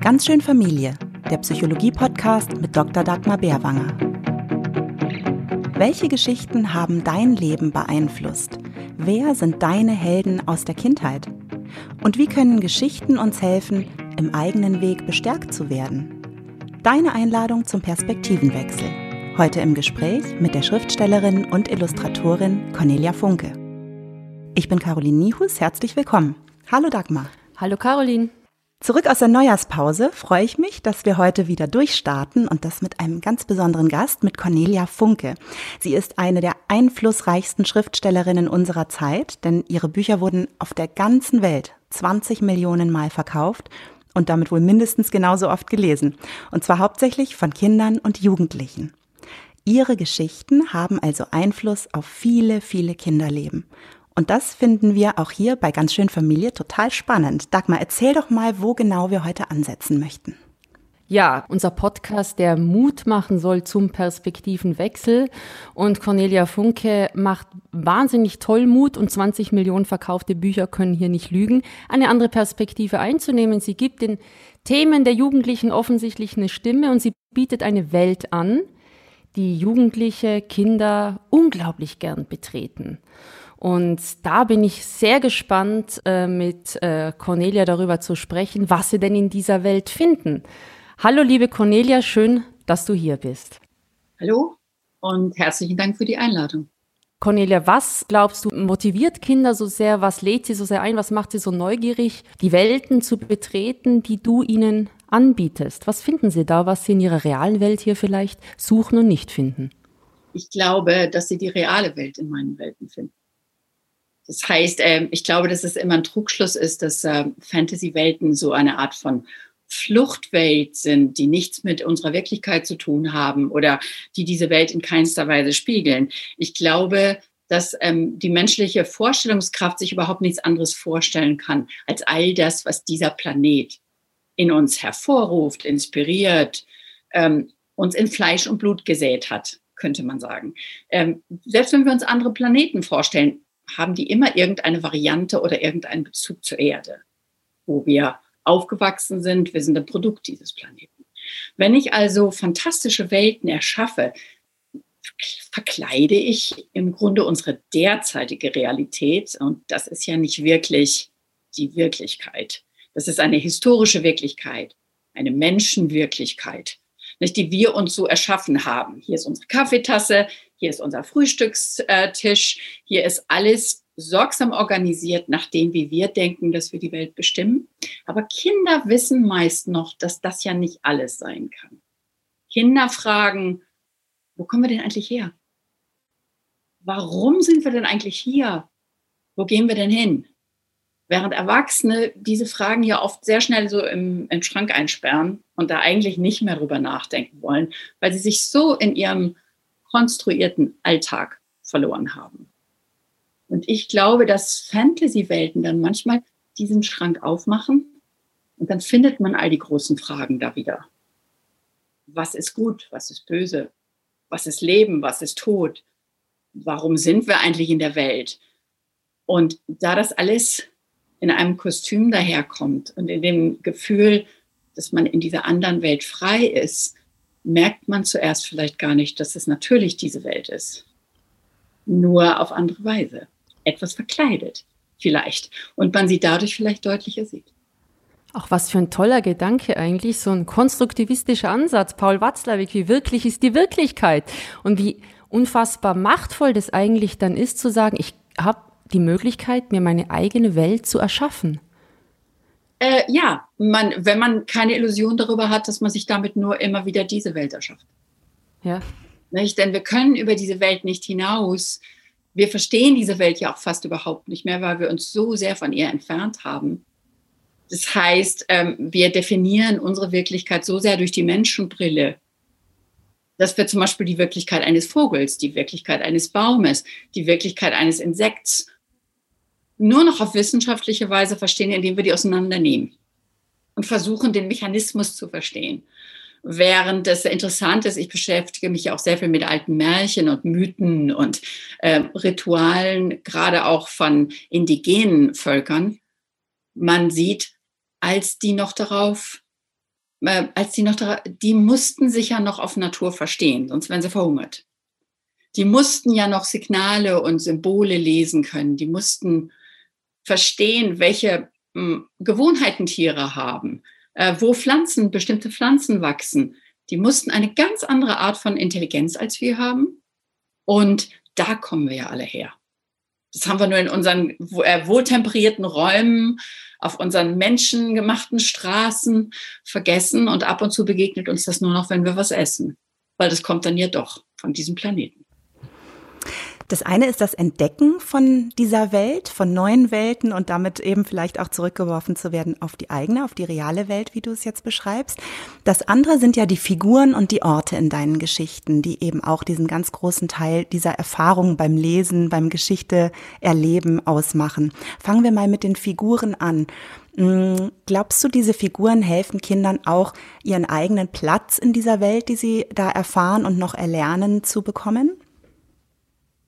Ganz schön Familie, der Psychologie-Podcast mit Dr. Dagmar Bärwanger. Welche Geschichten haben dein Leben beeinflusst? Wer sind deine Helden aus der Kindheit? Und wie können Geschichten uns helfen, im eigenen Weg bestärkt zu werden? Deine Einladung zum Perspektivenwechsel. Heute im Gespräch mit der Schriftstellerin und Illustratorin Cornelia Funke. Ich bin Caroline Nihus, herzlich willkommen. Hallo Dagmar. Hallo Caroline. Zurück aus der Neujahrspause freue ich mich, dass wir heute wieder durchstarten und das mit einem ganz besonderen Gast, mit Cornelia Funke. Sie ist eine der einflussreichsten Schriftstellerinnen unserer Zeit, denn ihre Bücher wurden auf der ganzen Welt 20 Millionen Mal verkauft und damit wohl mindestens genauso oft gelesen. Und zwar hauptsächlich von Kindern und Jugendlichen. Ihre Geschichten haben also Einfluss auf viele, viele Kinderleben. Und das finden wir auch hier bei ganz schön Familie total spannend. Dagmar, erzähl doch mal, wo genau wir heute ansetzen möchten. Ja, unser Podcast, der Mut machen soll zum Perspektivenwechsel. Und Cornelia Funke macht wahnsinnig toll Mut und 20 Millionen verkaufte Bücher können hier nicht lügen, eine andere Perspektive einzunehmen. Sie gibt den Themen der Jugendlichen offensichtlich eine Stimme und sie bietet eine Welt an, die Jugendliche, Kinder unglaublich gern betreten. Und da bin ich sehr gespannt, äh, mit äh, Cornelia darüber zu sprechen, was sie denn in dieser Welt finden. Hallo, liebe Cornelia, schön, dass du hier bist. Hallo und herzlichen Dank für die Einladung. Cornelia, was glaubst du motiviert Kinder so sehr? Was lädt sie so sehr ein? Was macht sie so neugierig, die Welten zu betreten, die du ihnen anbietest? Was finden sie da, was sie in ihrer realen Welt hier vielleicht suchen und nicht finden? Ich glaube, dass sie die reale Welt in meinen Welten finden. Das heißt, ähm, ich glaube, dass es immer ein Trugschluss ist, dass ähm, Fantasy-Welten so eine Art von Fluchtwelt sind, die nichts mit unserer Wirklichkeit zu tun haben oder die diese Welt in keinster Weise spiegeln. Ich glaube, dass ähm, die menschliche Vorstellungskraft sich überhaupt nichts anderes vorstellen kann als all das, was dieser Planet in uns hervorruft, inspiriert, ähm, uns in Fleisch und Blut gesät hat, könnte man sagen. Ähm, selbst wenn wir uns andere Planeten vorstellen, haben die immer irgendeine Variante oder irgendeinen Bezug zur Erde, wo wir aufgewachsen sind. Wir sind ein Produkt dieses Planeten. Wenn ich also fantastische Welten erschaffe, verkleide ich im Grunde unsere derzeitige Realität. Und das ist ja nicht wirklich die Wirklichkeit. Das ist eine historische Wirklichkeit, eine Menschenwirklichkeit, nicht, die wir uns so erschaffen haben. Hier ist unsere Kaffeetasse, hier ist unser Frühstückstisch, hier ist alles sorgsam organisiert nach dem, wie wir denken, dass wir die Welt bestimmen. Aber Kinder wissen meist noch, dass das ja nicht alles sein kann. Kinder fragen, wo kommen wir denn eigentlich her? Warum sind wir denn eigentlich hier? Wo gehen wir denn hin? Während Erwachsene diese Fragen ja oft sehr schnell so im, im Schrank einsperren und da eigentlich nicht mehr drüber nachdenken wollen, weil sie sich so in ihrem konstruierten Alltag verloren haben. Und ich glaube, dass Fantasy-Welten dann manchmal diesen Schrank aufmachen und dann findet man all die großen Fragen da wieder. Was ist gut? Was ist böse? Was ist Leben? Was ist Tod? Warum sind wir eigentlich in der Welt? Und da das alles in einem Kostüm daherkommt und in dem Gefühl, dass man in dieser anderen Welt frei ist, merkt man zuerst vielleicht gar nicht, dass es natürlich diese Welt ist. Nur auf andere Weise. Etwas verkleidet vielleicht. Und man sie dadurch vielleicht deutlicher sieht. Auch was für ein toller Gedanke eigentlich, so ein konstruktivistischer Ansatz. Paul Watzlawick, wie wirklich ist die Wirklichkeit? Und wie unfassbar machtvoll das eigentlich dann ist, zu sagen, ich habe die Möglichkeit, mir meine eigene Welt zu erschaffen. Äh, ja, man, wenn man keine Illusion darüber hat, dass man sich damit nur immer wieder diese Welt erschafft. Ja. Nicht? Denn wir können über diese Welt nicht hinaus. Wir verstehen diese Welt ja auch fast überhaupt nicht mehr, weil wir uns so sehr von ihr entfernt haben. Das heißt, ähm, wir definieren unsere Wirklichkeit so sehr durch die Menschenbrille, dass wir zum Beispiel die Wirklichkeit eines Vogels, die Wirklichkeit eines Baumes, die Wirklichkeit eines Insekts nur noch auf wissenschaftliche Weise verstehen, indem wir die auseinandernehmen und versuchen, den Mechanismus zu verstehen. Während das interessant ist, ich beschäftige mich auch sehr viel mit alten Märchen und Mythen und äh, Ritualen, gerade auch von indigenen Völkern. Man sieht, als die noch darauf äh, als die noch, da, die mussten sich ja noch auf Natur verstehen, sonst wären sie verhungert. Die mussten ja noch Signale und Symbole lesen können. Die mussten verstehen, welche hm, Gewohnheiten Tiere haben, äh, wo Pflanzen, bestimmte Pflanzen wachsen. Die mussten eine ganz andere Art von Intelligenz als wir haben. Und da kommen wir ja alle her. Das haben wir nur in unseren äh, wohltemperierten Räumen, auf unseren menschengemachten Straßen vergessen und ab und zu begegnet uns das nur noch, wenn wir was essen. Weil das kommt dann ja doch von diesem Planeten. Das eine ist das Entdecken von dieser Welt, von neuen Welten und damit eben vielleicht auch zurückgeworfen zu werden auf die eigene, auf die reale Welt, wie du es jetzt beschreibst. Das andere sind ja die Figuren und die Orte in deinen Geschichten, die eben auch diesen ganz großen Teil dieser Erfahrungen beim Lesen, beim Geschichte erleben ausmachen. Fangen wir mal mit den Figuren an. Hm, glaubst du, diese Figuren helfen Kindern auch, ihren eigenen Platz in dieser Welt, die sie da erfahren und noch erlernen, zu bekommen?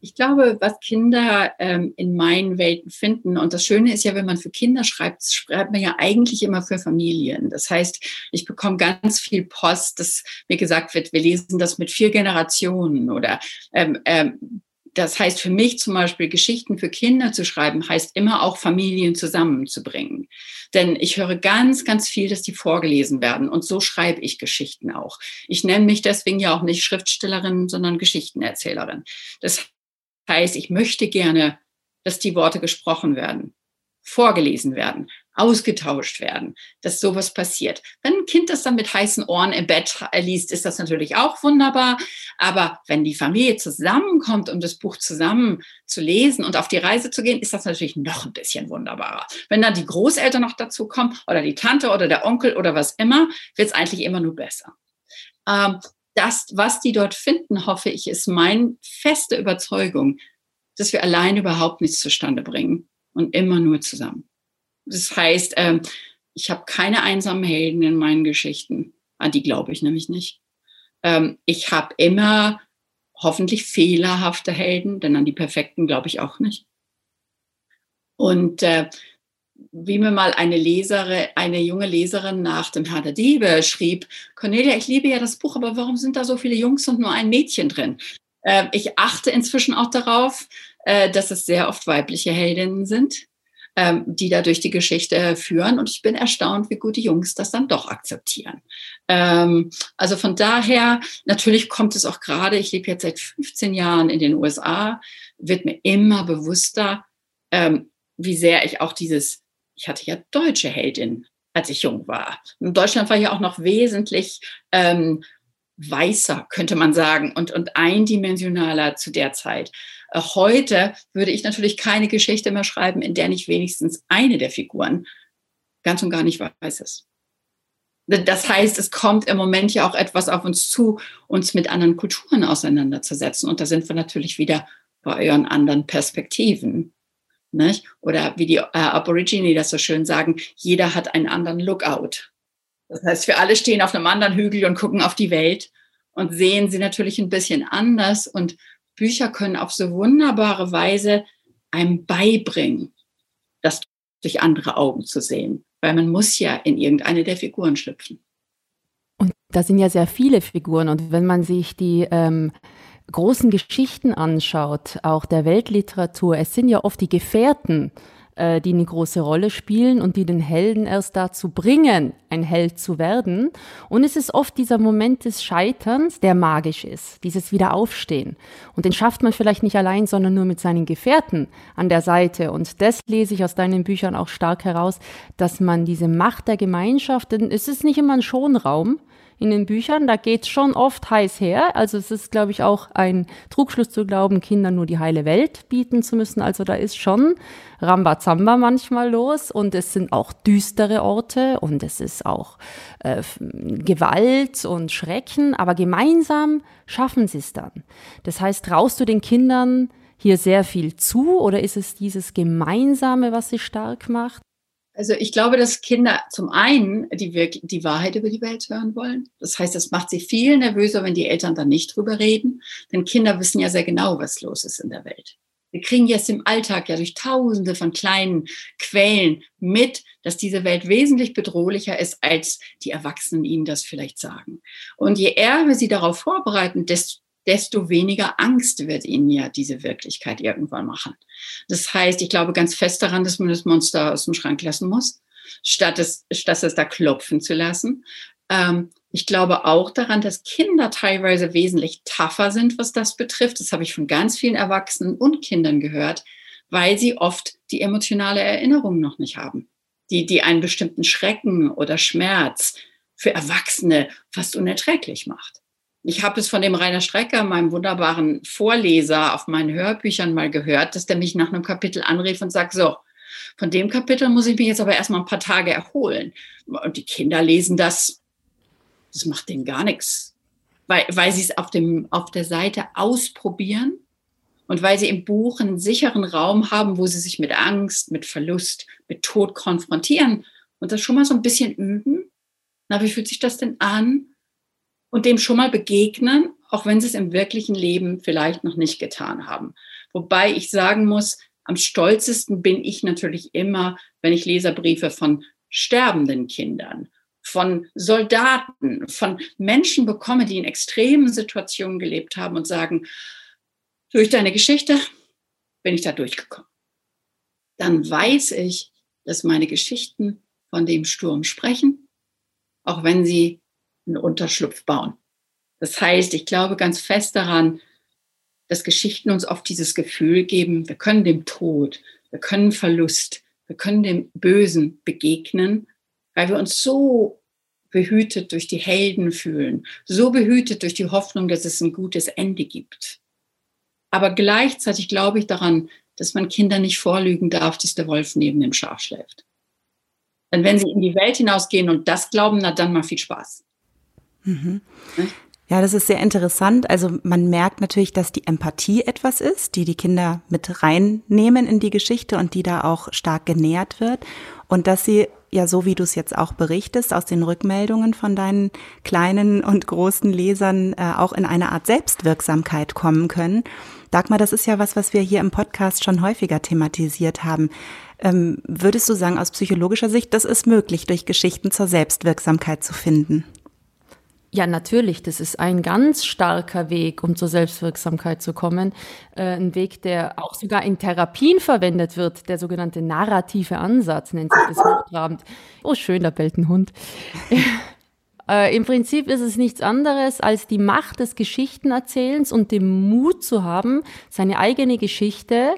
Ich glaube, was Kinder ähm, in meinen Welten finden, und das Schöne ist ja, wenn man für Kinder schreibt, schreibt man ja eigentlich immer für Familien. Das heißt, ich bekomme ganz viel Post, dass mir gesagt wird, wir lesen das mit vier Generationen oder ähm, ähm, das heißt für mich zum Beispiel, Geschichten für Kinder zu schreiben, heißt immer auch Familien zusammenzubringen. Denn ich höre ganz, ganz viel, dass die vorgelesen werden. Und so schreibe ich Geschichten auch. Ich nenne mich deswegen ja auch nicht Schriftstellerin, sondern Geschichtenerzählerin. Das heißt, ich möchte gerne, dass die Worte gesprochen werden, vorgelesen werden, ausgetauscht werden, dass sowas passiert. Wenn ein Kind das dann mit heißen Ohren im Bett liest, ist das natürlich auch wunderbar. Aber wenn die Familie zusammenkommt, um das Buch zusammen zu lesen und auf die Reise zu gehen, ist das natürlich noch ein bisschen wunderbarer. Wenn dann die Großeltern noch dazu kommen oder die Tante oder der Onkel oder was immer, wird es eigentlich immer nur besser. Ähm, das, was die dort finden, hoffe ich, ist meine feste Überzeugung, dass wir allein überhaupt nichts zustande bringen und immer nur zusammen. Das heißt, ähm, ich habe keine einsamen Helden in meinen Geschichten. An die glaube ich nämlich nicht. Ähm, ich habe immer hoffentlich fehlerhafte Helden, denn an die perfekten glaube ich auch nicht. Und äh, wie mir mal eine Leserin, eine junge Leserin nach dem Herr der Diebe schrieb, Cornelia, ich liebe ja das Buch, aber warum sind da so viele Jungs und nur ein Mädchen drin? Äh, ich achte inzwischen auch darauf, äh, dass es sehr oft weibliche Heldinnen sind, ähm, die da durch die Geschichte führen. Und ich bin erstaunt, wie gut die Jungs das dann doch akzeptieren. Ähm, also von daher, natürlich kommt es auch gerade, ich lebe jetzt seit 15 Jahren in den USA, wird mir immer bewusster, ähm, wie sehr ich auch dieses ich hatte ja deutsche Heldin, als ich jung war. In Deutschland war ja auch noch wesentlich ähm, weißer, könnte man sagen, und, und eindimensionaler zu der Zeit. Äh, heute würde ich natürlich keine Geschichte mehr schreiben, in der nicht wenigstens eine der Figuren ganz und gar nicht weiß ist. Das heißt, es kommt im Moment ja auch etwas auf uns zu, uns mit anderen Kulturen auseinanderzusetzen. Und da sind wir natürlich wieder bei euren anderen Perspektiven. Nicht? Oder wie die äh, Aborigine das so schön sagen, jeder hat einen anderen Lookout. Das heißt, wir alle stehen auf einem anderen Hügel und gucken auf die Welt und sehen sie natürlich ein bisschen anders. Und Bücher können auf so wunderbare Weise einem beibringen, das durch andere Augen zu sehen. Weil man muss ja in irgendeine der Figuren schlüpfen. Und da sind ja sehr viele Figuren. Und wenn man sich die ähm, großen Geschichten anschaut, auch der Weltliteratur, es sind ja oft die Gefährten, äh, die eine große Rolle spielen und die den Helden erst dazu bringen, ein Held zu werden. Und es ist oft dieser Moment des Scheiterns, der magisch ist, dieses Wiederaufstehen. Und den schafft man vielleicht nicht allein, sondern nur mit seinen Gefährten an der Seite. Und das lese ich aus deinen Büchern auch stark heraus, dass man diese Macht der Gemeinschaft, denn es ist nicht immer ein Schonraum, in den Büchern. Da geht es schon oft heiß her. Also es ist, glaube ich, auch ein Trugschluss zu glauben, Kindern nur die heile Welt bieten zu müssen. Also da ist schon Rambazamba manchmal los und es sind auch düstere Orte und es ist auch äh, Gewalt und Schrecken, aber gemeinsam schaffen sie es dann. Das heißt, traust du den Kindern hier sehr viel zu oder ist es dieses Gemeinsame, was sie stark macht? Also ich glaube, dass Kinder zum einen die, die Wahrheit über die Welt hören wollen. Das heißt, das macht sie viel nervöser, wenn die Eltern dann nicht drüber reden. Denn Kinder wissen ja sehr genau, was los ist in der Welt. Wir kriegen jetzt im Alltag ja durch tausende von kleinen Quellen mit, dass diese Welt wesentlich bedrohlicher ist, als die Erwachsenen ihnen das vielleicht sagen. Und je eher wir sie darauf vorbereiten, desto desto weniger Angst wird ihnen ja diese Wirklichkeit irgendwann machen. Das heißt, ich glaube ganz fest daran, dass man das Monster aus dem Schrank lassen muss, statt es, statt es da klopfen zu lassen. Ähm, ich glaube auch daran, dass Kinder teilweise wesentlich tougher sind, was das betrifft. Das habe ich von ganz vielen Erwachsenen und Kindern gehört, weil sie oft die emotionale Erinnerung noch nicht haben, die, die einen bestimmten Schrecken oder Schmerz für Erwachsene fast unerträglich macht. Ich habe es von dem Rainer Strecker, meinem wunderbaren Vorleser auf meinen Hörbüchern mal gehört, dass der mich nach einem Kapitel anrief und sagt, so, von dem Kapitel muss ich mich jetzt aber erstmal ein paar Tage erholen. Und die Kinder lesen das, das macht denen gar nichts, weil, weil sie es auf, dem, auf der Seite ausprobieren und weil sie im Buch einen sicheren Raum haben, wo sie sich mit Angst, mit Verlust, mit Tod konfrontieren und das schon mal so ein bisschen üben. Na, wie fühlt sich das denn an? Und dem schon mal begegnen, auch wenn sie es im wirklichen Leben vielleicht noch nicht getan haben. Wobei ich sagen muss, am stolzesten bin ich natürlich immer, wenn ich Leserbriefe von sterbenden Kindern, von Soldaten, von Menschen bekomme, die in extremen Situationen gelebt haben und sagen, durch deine Geschichte bin ich da durchgekommen. Dann weiß ich, dass meine Geschichten von dem Sturm sprechen, auch wenn sie einen Unterschlupf bauen. Das heißt, ich glaube ganz fest daran, dass Geschichten uns oft dieses Gefühl geben, wir können dem Tod, wir können Verlust, wir können dem Bösen begegnen, weil wir uns so behütet durch die Helden fühlen, so behütet durch die Hoffnung, dass es ein gutes Ende gibt. Aber gleichzeitig glaube ich daran, dass man Kindern nicht vorlügen darf, dass der Wolf neben dem Schaf schläft. Denn wenn sie in die Welt hinausgehen und das glauben, na dann mal viel Spaß. Mhm. Ja, das ist sehr interessant. Also man merkt natürlich, dass die Empathie etwas ist, die die Kinder mit reinnehmen in die Geschichte und die da auch stark genährt wird. Und dass sie ja, so wie du es jetzt auch berichtest, aus den Rückmeldungen von deinen kleinen und großen Lesern äh, auch in eine Art Selbstwirksamkeit kommen können. Dagmar, das ist ja was, was wir hier im Podcast schon häufiger thematisiert haben. Ähm, würdest du sagen, aus psychologischer Sicht, das ist möglich, durch Geschichten zur Selbstwirksamkeit zu finden? Ja, natürlich. Das ist ein ganz starker Weg, um zur Selbstwirksamkeit zu kommen. Äh, ein Weg, der auch sogar in Therapien verwendet wird. Der sogenannte narrative Ansatz nennt sich das hochtrabend. Oh, schön, da bellt ein Hund. äh, Im Prinzip ist es nichts anderes als die Macht des Geschichtenerzählens und dem Mut zu haben, seine eigene Geschichte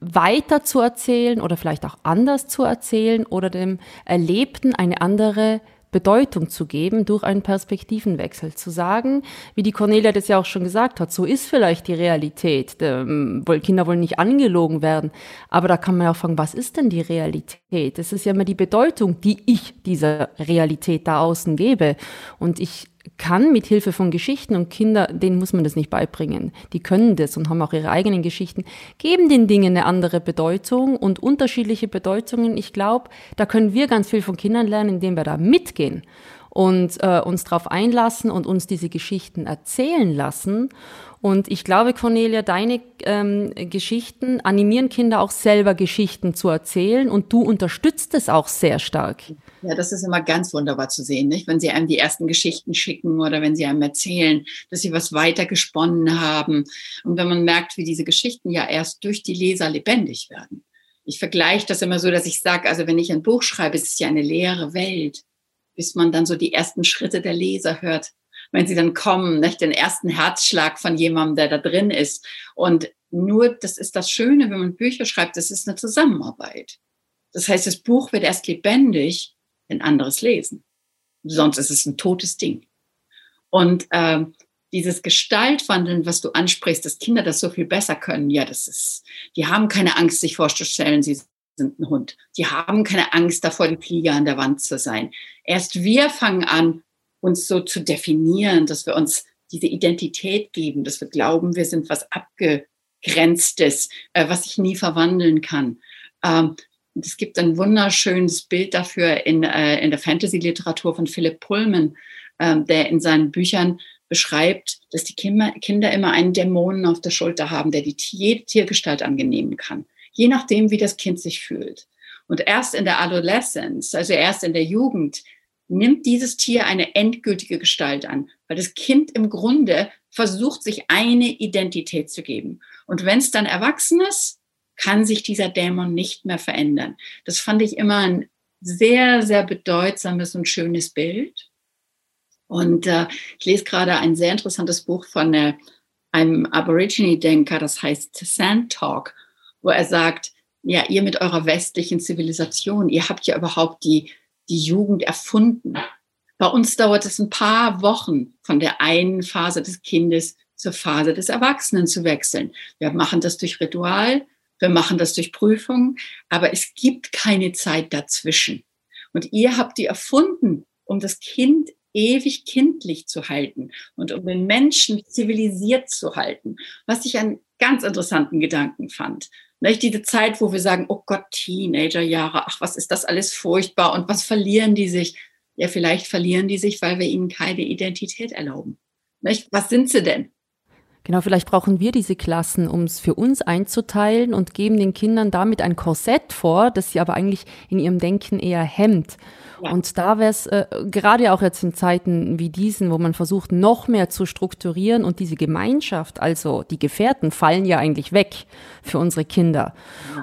weiter zu erzählen oder vielleicht auch anders zu erzählen oder dem Erlebten eine andere Bedeutung zu geben durch einen Perspektivenwechsel. Zu sagen, wie die Cornelia das ja auch schon gesagt hat, so ist vielleicht die Realität. Ähm, Kinder wollen nicht angelogen werden. Aber da kann man ja auch fragen, was ist denn die Realität? Es ist ja immer die Bedeutung, die ich dieser Realität da außen gebe. Und ich kann mit Hilfe von Geschichten und Kinder, denen muss man das nicht beibringen. Die können das und haben auch ihre eigenen Geschichten, geben den Dingen eine andere Bedeutung und unterschiedliche Bedeutungen. Ich glaube, da können wir ganz viel von Kindern lernen, indem wir da mitgehen und äh, uns darauf einlassen und uns diese Geschichten erzählen lassen. Und ich glaube, Cornelia, deine ähm, Geschichten animieren Kinder auch selber Geschichten zu erzählen und du unterstützt es auch sehr stark. Ja, das ist immer ganz wunderbar zu sehen, nicht? Wenn sie einem die ersten Geschichten schicken oder wenn sie einem erzählen, dass sie was weiter gesponnen haben. Und wenn man merkt, wie diese Geschichten ja erst durch die Leser lebendig werden. Ich vergleiche das immer so, dass ich sage, also wenn ich ein Buch schreibe, ist es ja eine leere Welt, bis man dann so die ersten Schritte der Leser hört. Wenn sie dann kommen, nicht? den ersten Herzschlag von jemandem, der da drin ist. Und nur, das ist das Schöne, wenn man Bücher schreibt, das ist eine Zusammenarbeit. Das heißt, das Buch wird erst lebendig, ein anderes lesen. Sonst ist es ein totes Ding. Und äh, dieses Gestaltwandeln, was du ansprichst, dass Kinder das so viel besser können, ja, das ist, die haben keine Angst, sich vorzustellen, sie sind ein Hund. Die haben keine Angst davor, die Fliege an der Wand zu sein. Erst wir fangen an, uns so zu definieren, dass wir uns diese Identität geben, dass wir glauben, wir sind was Abgegrenztes, äh, was sich nie verwandeln kann. Ähm, und es gibt ein wunderschönes Bild dafür in, äh, in der Fantasy-Literatur von Philipp Pullman, äh, der in seinen Büchern beschreibt, dass die Kinder, immer einen Dämonen auf der Schulter haben, der die jede Tiergestalt angenehmen kann, je nachdem, wie das Kind sich fühlt. Und erst in der Adolescence, also erst in der Jugend, nimmt dieses Tier eine endgültige Gestalt an, weil das Kind im Grunde versucht, sich eine Identität zu geben. Und wenn es dann erwachsen ist, kann sich dieser Dämon nicht mehr verändern. Das fand ich immer ein sehr, sehr bedeutsames und schönes Bild. Und äh, ich lese gerade ein sehr interessantes Buch von äh, einem Aborigine-Denker, das heißt Sand Talk, wo er sagt, ja, ihr mit eurer westlichen Zivilisation, ihr habt ja überhaupt die, die Jugend erfunden. Bei uns dauert es ein paar Wochen von der einen Phase des Kindes zur Phase des Erwachsenen zu wechseln. Wir machen das durch Ritual, wir machen das durch Prüfungen, aber es gibt keine Zeit dazwischen. Und ihr habt die erfunden, um das Kind ewig kindlich zu halten und um den Menschen zivilisiert zu halten, was ich einen ganz interessanten Gedanken fand. Nicht diese Zeit, wo wir sagen, oh Gott, Teenagerjahre, ach, was ist das alles furchtbar und was verlieren die sich? Ja, vielleicht verlieren die sich, weil wir ihnen keine Identität erlauben. Nicht? Was sind sie denn? Genau, vielleicht brauchen wir diese Klassen, um es für uns einzuteilen und geben den Kindern damit ein Korsett vor, das sie aber eigentlich in ihrem Denken eher hemmt. Ja. Und da wäre es äh, gerade auch jetzt in Zeiten wie diesen, wo man versucht, noch mehr zu strukturieren und diese Gemeinschaft, also die Gefährten, fallen ja eigentlich weg für unsere Kinder.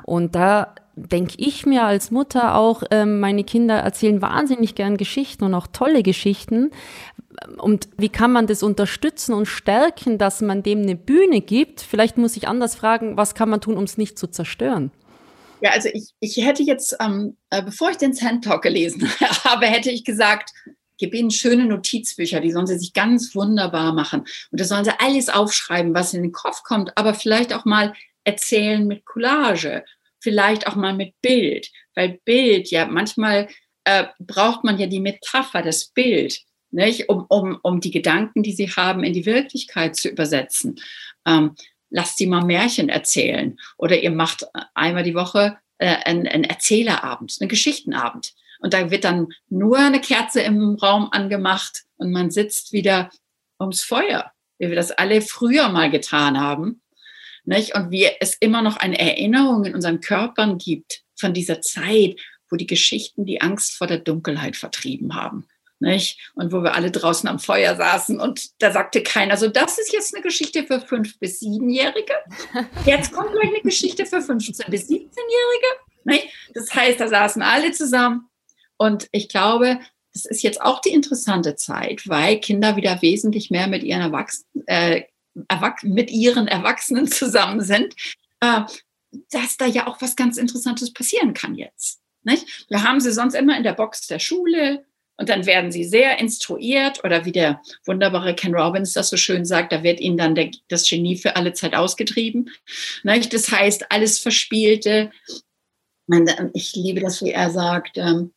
Und da denke ich mir als Mutter auch, äh, meine Kinder erzählen wahnsinnig gern Geschichten und auch tolle Geschichten, und wie kann man das unterstützen und stärken, dass man dem eine Bühne gibt? Vielleicht muss ich anders fragen, was kann man tun, um es nicht zu zerstören? Ja, also ich, ich hätte jetzt, ähm, äh, bevor ich den Sand Talk gelesen habe, hätte ich gesagt, gib ihnen schöne Notizbücher, die sollen sie sich ganz wunderbar machen. Und da sollen sie alles aufschreiben, was in den Kopf kommt, aber vielleicht auch mal erzählen mit Collage, vielleicht auch mal mit Bild, weil Bild, ja, manchmal äh, braucht man ja die Metapher, das Bild nicht? Um, um, um die Gedanken, die sie haben, in die Wirklichkeit zu übersetzen. Ähm, lasst sie mal Märchen erzählen oder ihr macht einmal die Woche äh, einen, einen Erzählerabend, einen Geschichtenabend. Und da wird dann nur eine Kerze im Raum angemacht und man sitzt wieder ums Feuer, wie wir das alle früher mal getan haben. Nicht? Und wie es immer noch eine Erinnerung in unseren Körpern gibt von dieser Zeit, wo die Geschichten die Angst vor der Dunkelheit vertrieben haben nicht? Und wo wir alle draußen am Feuer saßen und da sagte keiner, so das ist jetzt eine Geschichte für fünf bis siebenjährige. Jetzt kommt gleich eine Geschichte für 15 bis 17-jährige. Das heißt, da saßen alle zusammen und ich glaube, das ist jetzt auch die interessante Zeit, weil Kinder wieder wesentlich mehr mit ihren Erwachsenen, äh, mit ihren Erwachsenen zusammen sind, äh, dass da ja auch was ganz Interessantes passieren kann jetzt. Nicht? Wir haben sie sonst immer in der Box der Schule, und dann werden sie sehr instruiert oder wie der wunderbare Ken Robbins das so schön sagt, da wird ihnen dann der, das Genie für alle Zeit ausgetrieben. Das heißt, alles Verspielte. Ich liebe das, wie er sagt. Ähm,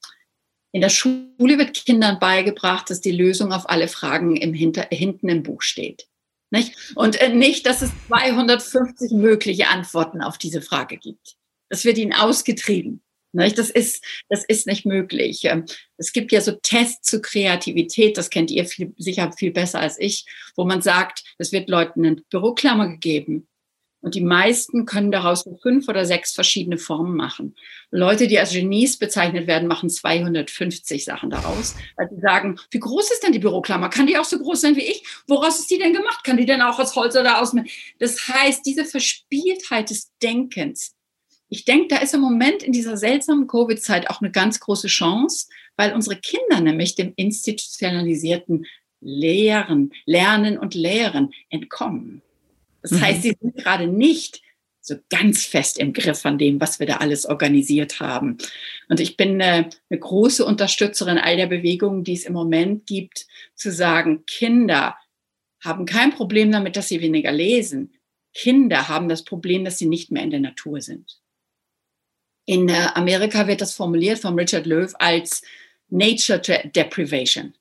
in der Schule wird Kindern beigebracht, dass die Lösung auf alle Fragen im Hinter, hinten im Buch steht. Nicht? Und äh, nicht, dass es 250 mögliche Antworten auf diese Frage gibt. Das wird ihnen ausgetrieben. Das ist, das ist nicht möglich. Ähm, es gibt ja so Tests zu Kreativität, das kennt ihr viel, sicher viel besser als ich, wo man sagt, es wird Leuten eine Büroklammer gegeben. Und die meisten können daraus fünf oder sechs verschiedene Formen machen. Leute, die als Genies bezeichnet werden, machen 250 Sachen daraus, weil sie sagen, wie groß ist denn die Büroklammer? Kann die auch so groß sein wie ich? Woraus ist die denn gemacht? Kann die denn auch aus Holz oder aus? Das heißt, diese Verspieltheit des Denkens, ich denke, da ist im Moment in dieser seltsamen Covid-Zeit auch eine ganz große Chance, weil unsere Kinder nämlich dem institutionalisierten Lehren, Lernen und Lehren entkommen. Das mhm. heißt, sie sind gerade nicht so ganz fest im Griff von dem, was wir da alles organisiert haben. Und ich bin eine, eine große Unterstützerin all der Bewegungen, die es im Moment gibt, zu sagen, Kinder haben kein Problem damit, dass sie weniger lesen. Kinder haben das Problem, dass sie nicht mehr in der Natur sind. In äh, Amerika wird das formuliert von Richard Löw als Nature Deprivation.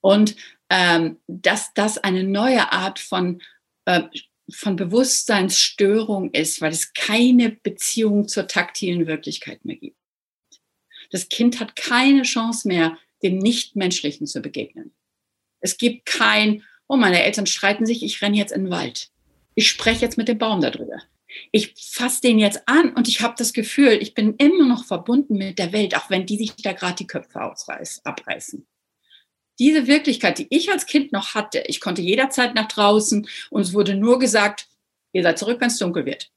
Und ähm, dass das eine neue Art von, äh, von Bewusstseinsstörung ist, weil es keine Beziehung zur taktilen Wirklichkeit mehr gibt. Das Kind hat keine Chance mehr, dem Nichtmenschlichen zu begegnen. Es gibt kein, oh, meine Eltern streiten sich, ich renne jetzt in den Wald. Ich spreche jetzt mit dem Baum darüber. Ich fasse den jetzt an und ich habe das Gefühl, ich bin immer noch verbunden mit der Welt, auch wenn die sich da gerade die Köpfe ausreiß, abreißen. Diese Wirklichkeit, die ich als Kind noch hatte, ich konnte jederzeit nach draußen und es wurde nur gesagt, ihr seid zurück, wenn es dunkel wird.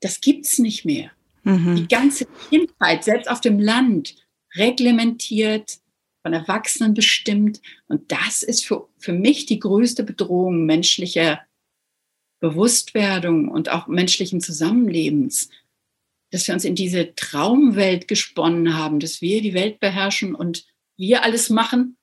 Das gibt's nicht mehr. Mhm. Die ganze Kindheit, selbst auf dem Land, reglementiert, von Erwachsenen bestimmt. Und das ist für, für mich die größte Bedrohung menschlicher Bewusstwerdung und auch menschlichen Zusammenlebens, dass wir uns in diese Traumwelt gesponnen haben, dass wir die Welt beherrschen und wir alles machen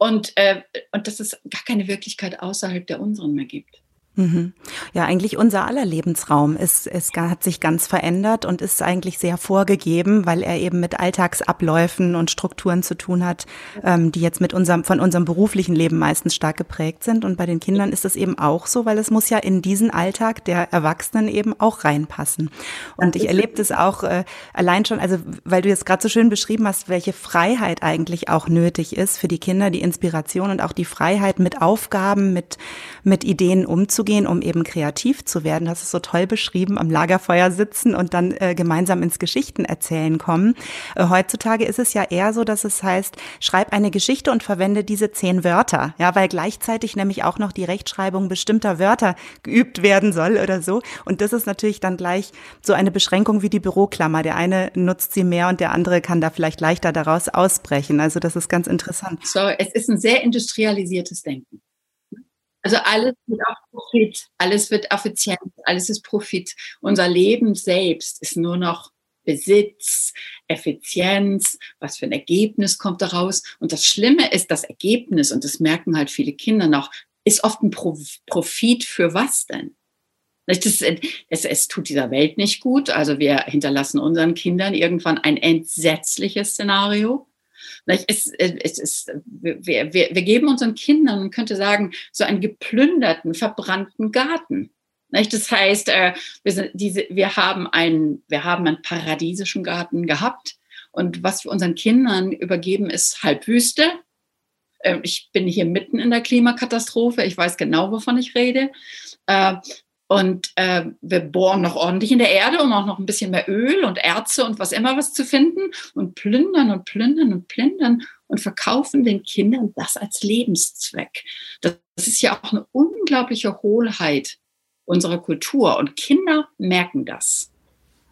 und, äh, und dass es gar keine Wirklichkeit außerhalb der unseren mehr gibt. Mhm. Ja, eigentlich unser aller Lebensraum ist, ist, hat sich ganz verändert und ist eigentlich sehr vorgegeben, weil er eben mit Alltagsabläufen und Strukturen zu tun hat, ähm, die jetzt mit unserem, von unserem beruflichen Leben meistens stark geprägt sind. Und bei den Kindern ist es eben auch so, weil es muss ja in diesen Alltag der Erwachsenen eben auch reinpassen. Und ich erlebe das auch äh, allein schon, also weil du jetzt gerade so schön beschrieben hast, welche Freiheit eigentlich auch nötig ist für die Kinder, die Inspiration und auch die Freiheit mit Aufgaben, mit, mit Ideen umzugehen rauszugehen, um eben kreativ zu werden. Hast es so toll beschrieben, am Lagerfeuer sitzen und dann äh, gemeinsam ins Geschichtenerzählen kommen. Äh, heutzutage ist es ja eher so, dass es heißt, schreib eine Geschichte und verwende diese zehn Wörter. Ja, weil gleichzeitig nämlich auch noch die Rechtschreibung bestimmter Wörter geübt werden soll oder so. Und das ist natürlich dann gleich so eine Beschränkung wie die Büroklammer. Der eine nutzt sie mehr und der andere kann da vielleicht leichter daraus ausbrechen. Also das ist ganz interessant. So, es ist ein sehr industrialisiertes Denken. Also alles wird auf Profit, alles wird effizient, alles ist Profit. Unser Leben selbst ist nur noch Besitz, Effizienz, was für ein Ergebnis kommt daraus. Und das Schlimme ist, das Ergebnis, und das merken halt viele Kinder noch, ist oft ein Profit für was denn? Das, es, es tut dieser Welt nicht gut. Also wir hinterlassen unseren Kindern irgendwann ein entsetzliches Szenario. Es, es ist, wir, wir, wir geben unseren Kindern, man könnte sagen, so einen geplünderten, verbrannten Garten. Das heißt, äh, wir, sind diese, wir, haben einen, wir haben einen paradiesischen Garten gehabt und was wir unseren Kindern übergeben, ist Halbwüste. Ähm, ich bin hier mitten in der Klimakatastrophe. Ich weiß genau, wovon ich rede. Und äh, wir bohren noch ordentlich in der Erde, um auch noch ein bisschen mehr Öl und Erze und was immer was zu finden und plündern und plündern und plündern und verkaufen den Kindern das als Lebenszweck. Das, das ist ja auch eine unglaubliche Hohlheit unserer Kultur und Kinder merken das.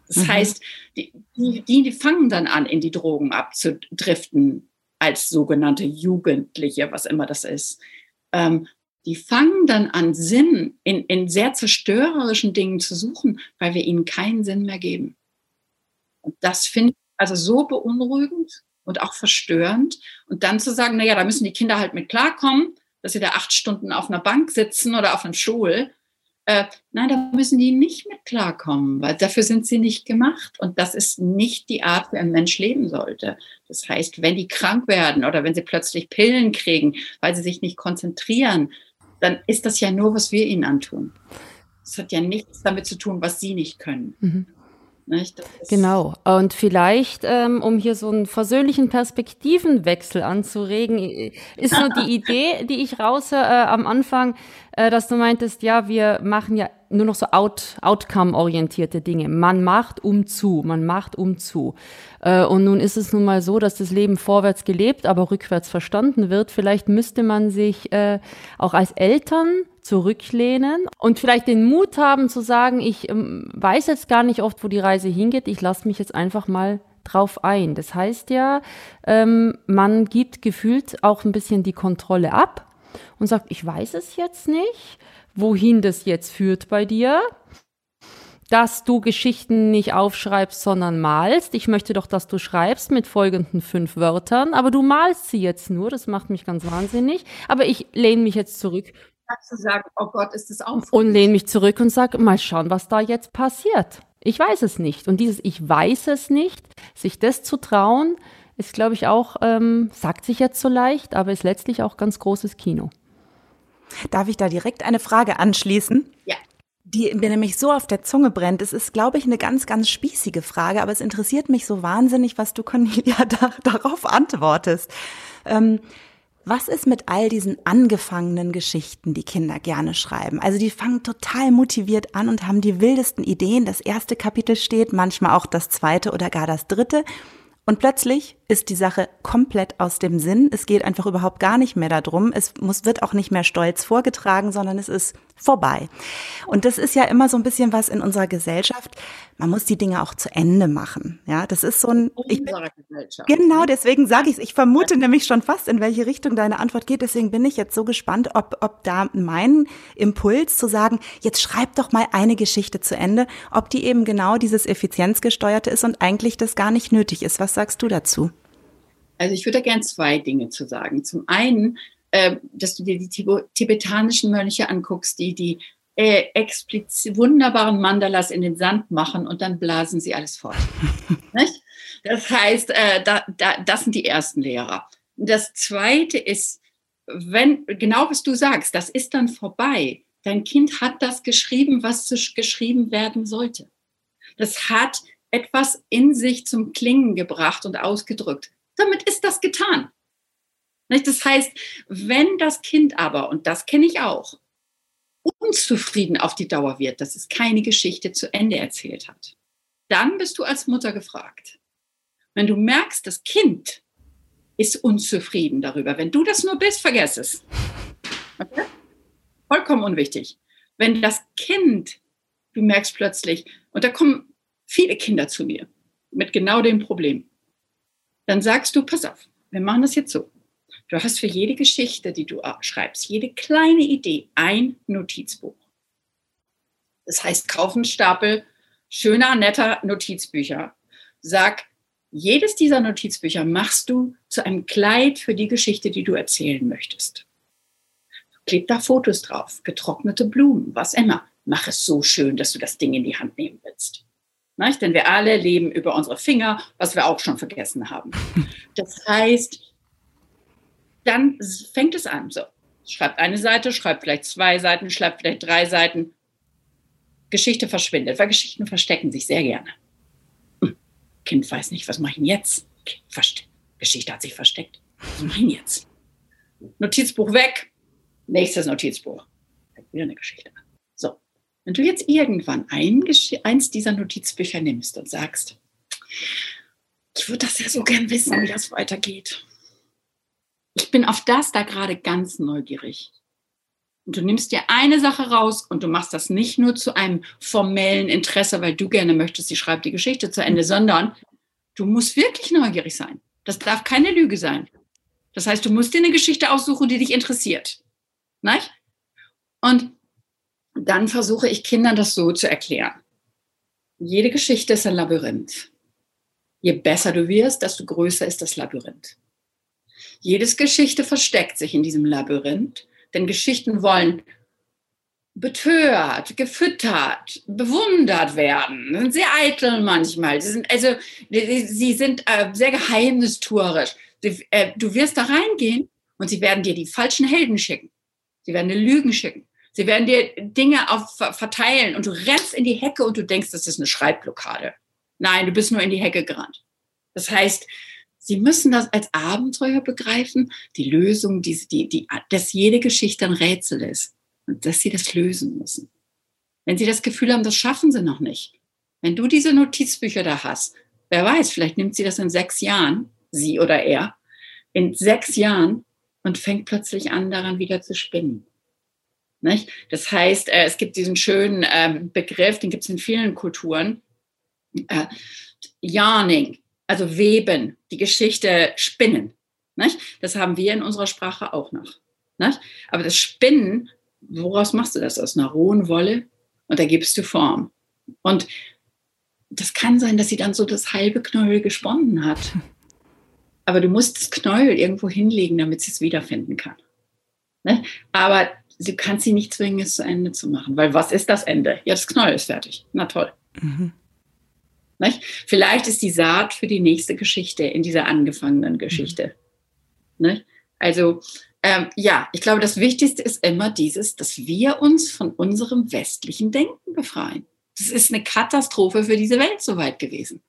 Das mhm. heißt, die, die, die fangen dann an, in die Drogen abzudriften als sogenannte Jugendliche, was immer das ist. Ähm, die fangen dann an, Sinn in, in sehr zerstörerischen Dingen zu suchen, weil wir ihnen keinen Sinn mehr geben. Und das finde ich also so beunruhigend und auch verstörend. Und dann zu sagen, naja, da müssen die Kinder halt mit klarkommen, dass sie da acht Stunden auf einer Bank sitzen oder auf einem Stuhl. Äh, nein, da müssen die nicht mit klarkommen, weil dafür sind sie nicht gemacht. Und das ist nicht die Art, wie ein Mensch leben sollte. Das heißt, wenn die krank werden oder wenn sie plötzlich Pillen kriegen, weil sie sich nicht konzentrieren, dann ist das ja nur, was wir ihnen antun. Das hat ja nichts damit zu tun, was sie nicht können. Mhm. Genau. Und vielleicht, ähm, um hier so einen versöhnlichen Perspektivenwechsel anzuregen, ist nur die Idee, die ich raushöre äh, am Anfang, äh, dass du meintest, ja, wir machen ja nur noch so out, outcome-orientierte Dinge. Man macht um zu, man macht um zu. Äh, und nun ist es nun mal so, dass das Leben vorwärts gelebt, aber rückwärts verstanden wird. Vielleicht müsste man sich äh, auch als Eltern zurücklehnen und vielleicht den Mut haben zu sagen, ich ähm, weiß jetzt gar nicht oft, wo die Reise hingeht, ich lasse mich jetzt einfach mal drauf ein. Das heißt ja, ähm, man gibt gefühlt auch ein bisschen die Kontrolle ab und sagt, ich weiß es jetzt nicht, wohin das jetzt führt bei dir dass du Geschichten nicht aufschreibst, sondern malst. Ich möchte doch, dass du schreibst mit folgenden fünf Wörtern, aber du malst sie jetzt nur. Das macht mich ganz wahnsinnig. Aber ich lehne mich jetzt zurück zu sagen, oh Gott, ist das auch. Und lehne mich zurück und sage, mal schauen, was da jetzt passiert. Ich weiß es nicht. Und dieses Ich weiß es nicht, sich das zu trauen, ist, glaube ich, auch, ähm, sagt sich jetzt so leicht, aber ist letztlich auch ganz großes Kino. Darf ich da direkt eine Frage anschließen? Ja. Die mir nämlich so auf der Zunge brennt. Es ist, glaube ich, eine ganz, ganz spießige Frage, aber es interessiert mich so wahnsinnig, was du, Cornelia, da, darauf antwortest. Ähm, Was ist mit all diesen angefangenen Geschichten, die Kinder gerne schreiben? Also die fangen total motiviert an und haben die wildesten Ideen. Das erste Kapitel steht, manchmal auch das zweite oder gar das dritte. Und plötzlich ist die Sache komplett aus dem Sinn. Es geht einfach überhaupt gar nicht mehr darum. Es muss, wird auch nicht mehr stolz vorgetragen, sondern es ist vorbei. Und das ist ja immer so ein bisschen was in unserer Gesellschaft. Man muss die Dinge auch zu Ende machen. Ja, das ist so ein, ich bin, genau, deswegen sage ich es. Ich vermute nämlich schon fast, in welche Richtung deine Antwort geht. Deswegen bin ich jetzt so gespannt, ob, ob da mein Impuls zu sagen, jetzt schreib doch mal eine Geschichte zu Ende, ob die eben genau dieses Effizienzgesteuerte ist und eigentlich das gar nicht nötig ist. Was sagst du dazu? Also ich würde gerne zwei Dinge zu sagen. Zum einen, äh, dass du dir die tibetanischen Mönche anguckst, die die äh, explizit wunderbaren Mandalas in den Sand machen und dann blasen sie alles fort. das heißt, äh, da, da, das sind die ersten Lehrer. Das zweite ist, wenn, genau was du sagst, das ist dann vorbei. Dein Kind hat das geschrieben, was geschrieben werden sollte. Das hat etwas in sich zum Klingen gebracht und ausgedrückt damit ist das getan. Das heißt, wenn das Kind aber, und das kenne ich auch, unzufrieden auf die Dauer wird, dass es keine Geschichte zu Ende erzählt hat, dann bist du als Mutter gefragt. Wenn du merkst, das Kind ist unzufrieden darüber, wenn du das nur bist, vergess es. Okay? Vollkommen unwichtig. Wenn das Kind, du merkst plötzlich, und da kommen viele Kinder zu mir mit genau dem Problem dann sagst du, pass auf, wir machen das jetzt so. Du hast für jede Geschichte, die du schreibst, jede kleine Idee ein Notizbuch. Das heißt, kauf einen Stapel schöner, netter Notizbücher. Sag, jedes dieser Notizbücher machst du zu einem Kleid für die Geschichte, die du erzählen möchtest. Kleb da Fotos drauf, getrocknete Blumen, was immer. Mach es so schön, dass du das Ding in die Hand nehmen willst. Nicht? Denn wir alle leben über unsere Finger, was wir auch schon vergessen haben. Das heißt, dann fängt es an. So, schreibt eine Seite, schreibt vielleicht zwei Seiten, schreibt vielleicht drei Seiten. Geschichte verschwindet, weil Geschichten verstecken sich sehr gerne. Hm. Kind weiß nicht, was mache ich denn jetzt? Geschichte hat sich versteckt. Was mache ich denn jetzt? Notizbuch weg, nächstes Notizbuch. Wieder eine Geschichte. Wenn du jetzt irgendwann ein, eins dieser Notizbücher nimmst und sagst, ich würde das ja so gern wissen, wie das weitergeht. Ich bin auf das da gerade ganz neugierig. Und du nimmst dir eine Sache raus und du machst das nicht nur zu einem formellen Interesse, weil du gerne möchtest, sie schreibt die Geschichte zu Ende, sondern du musst wirklich neugierig sein. Das darf keine Lüge sein. Das heißt, du musst dir eine Geschichte aussuchen, die dich interessiert. Nicht? Und dann versuche ich Kindern das so zu erklären. Jede Geschichte ist ein Labyrinth. Je besser du wirst, desto größer ist das Labyrinth. Jedes Geschichte versteckt sich in diesem Labyrinth, denn Geschichten wollen betört, gefüttert, bewundert werden. Sie sind sehr eitel manchmal. Sie sind, also, sie sind äh, sehr geheimnistuerisch. Sie, äh, du wirst da reingehen und sie werden dir die falschen Helden schicken. Sie werden dir Lügen schicken. Sie werden dir Dinge auf, verteilen und du rennst in die Hecke und du denkst, das ist eine Schreibblockade. Nein, du bist nur in die Hecke gerannt. Das heißt, Sie müssen das als Abenteuer begreifen, die Lösung, die, die, die, dass jede Geschichte ein Rätsel ist und dass Sie das lösen müssen. Wenn Sie das Gefühl haben, das schaffen Sie noch nicht. Wenn du diese Notizbücher da hast, wer weiß, vielleicht nimmt sie das in sechs Jahren, sie oder er, in sechs Jahren und fängt plötzlich an, daran wieder zu spinnen. Nicht? Das heißt, äh, es gibt diesen schönen ähm, Begriff, den gibt es in vielen Kulturen, äh, Yarning, also weben, die Geschichte spinnen. Nicht? Das haben wir in unserer Sprache auch noch. Nicht? Aber das Spinnen, woraus machst du das? Aus einer rohen Wolle und da gibst du Form. Und das kann sein, dass sie dann so das halbe Knäuel gesponnen hat. Aber du musst das Knäuel irgendwo hinlegen, damit sie es wiederfinden kann. Aber du kannst sie nicht zwingen, es zu Ende zu machen. Weil was ist das Ende? Ja, das Knäuel ist fertig. Na toll. Mhm. Vielleicht ist die Saat für die nächste Geschichte in dieser angefangenen Geschichte. Mhm. Also ähm, ja, ich glaube, das Wichtigste ist immer dieses, dass wir uns von unserem westlichen Denken befreien. Das ist eine Katastrophe für diese Welt soweit gewesen.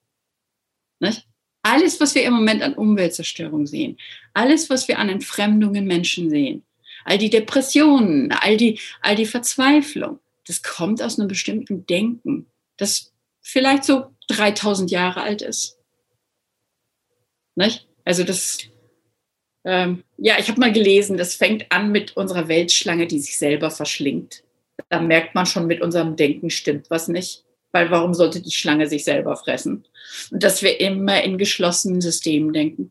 Nicht? Alles, was wir im Moment an Umweltzerstörung sehen, alles, was wir an Entfremdung in Menschen sehen, all die Depressionen, all die, all die Verzweiflung, das kommt aus einem bestimmten Denken, das vielleicht so 3000 Jahre alt ist. Nicht? Also das, ähm, ja, ich habe mal gelesen, das fängt an mit unserer Weltschlange, die sich selber verschlingt. Da merkt man schon, mit unserem Denken stimmt was nicht. Weil warum sollte die Schlange sich selber fressen? Und dass wir immer in geschlossenen Systemen denken.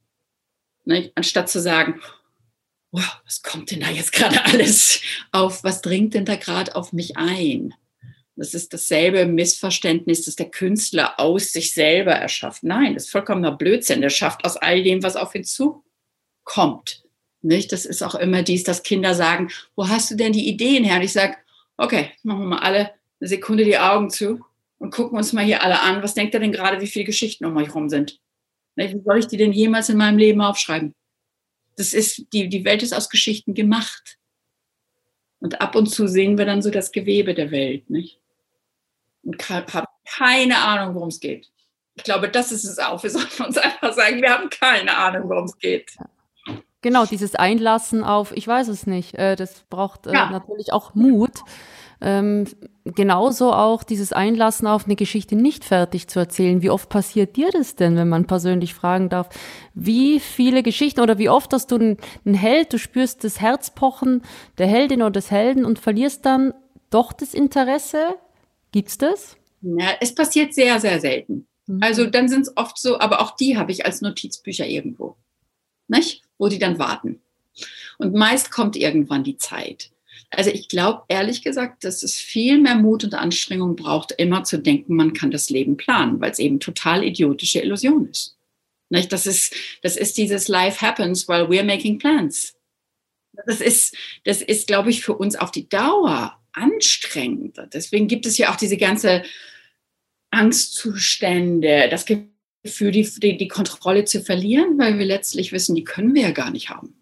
Ne? Anstatt zu sagen, oh, was kommt denn da jetzt gerade alles auf? Was dringt denn da gerade auf mich ein? Das ist dasselbe Missverständnis, das der Künstler aus sich selber erschafft. Nein, das ist vollkommener Blödsinn. Der schafft aus all dem, was auf ihn zukommt. Nicht? Das ist auch immer dies, dass Kinder sagen, wo hast du denn die Ideen her? Und ich sage, okay, machen wir mal alle eine Sekunde die Augen zu und gucken uns mal hier alle an. Was denkt ihr denn gerade, wie viele Geschichten um euch rum sind? Wie soll ich die denn jemals in meinem Leben aufschreiben? Das ist, die, die Welt ist aus Geschichten gemacht. Und ab und zu sehen wir dann so das Gewebe der Welt, nicht? Und haben keine Ahnung, worum es geht. Ich glaube, das ist es auch. Wir sollten uns einfach sagen, wir haben keine Ahnung, worum es geht. Genau, dieses Einlassen auf, ich weiß es nicht, äh, das braucht äh, ja. natürlich auch Mut. Ähm, genauso auch dieses Einlassen auf eine Geschichte nicht fertig zu erzählen. Wie oft passiert dir das denn, wenn man persönlich fragen darf? Wie viele Geschichten oder wie oft hast du einen, einen Held, du spürst das Herzpochen der Heldin oder des Helden und verlierst dann doch das Interesse? Gibt's das? Ja, es passiert sehr, sehr selten. Mhm. Also dann sind es oft so, aber auch die habe ich als Notizbücher irgendwo. Nicht? Wo die dann warten. Und meist kommt irgendwann die Zeit. Also ich glaube ehrlich gesagt, dass es viel mehr Mut und Anstrengung braucht, immer zu denken, man kann das Leben planen, weil es eben total idiotische Illusion ist. Nicht? Das ist, das ist dieses Life happens while we're making plans. Das ist, das ist, glaube ich, für uns auf die Dauer anstrengender. Deswegen gibt es ja auch diese ganze Angstzustände, das Gefühl, die, die, die Kontrolle zu verlieren, weil wir letztlich wissen, die können wir ja gar nicht haben.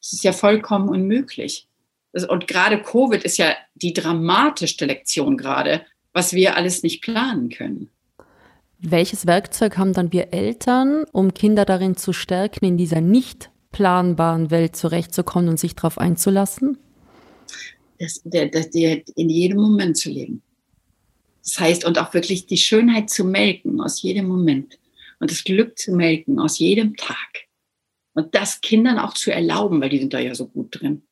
Das ist ja vollkommen unmöglich. Und gerade Covid ist ja die dramatischste Lektion gerade, was wir alles nicht planen können. Welches Werkzeug haben dann wir Eltern, um Kinder darin zu stärken, in dieser nicht planbaren Welt zurechtzukommen und sich darauf einzulassen? Das, der, der, in jedem Moment zu leben. Das heißt, und auch wirklich die Schönheit zu melken aus jedem Moment und das Glück zu melken aus jedem Tag. Und das Kindern auch zu erlauben, weil die sind da ja so gut drin.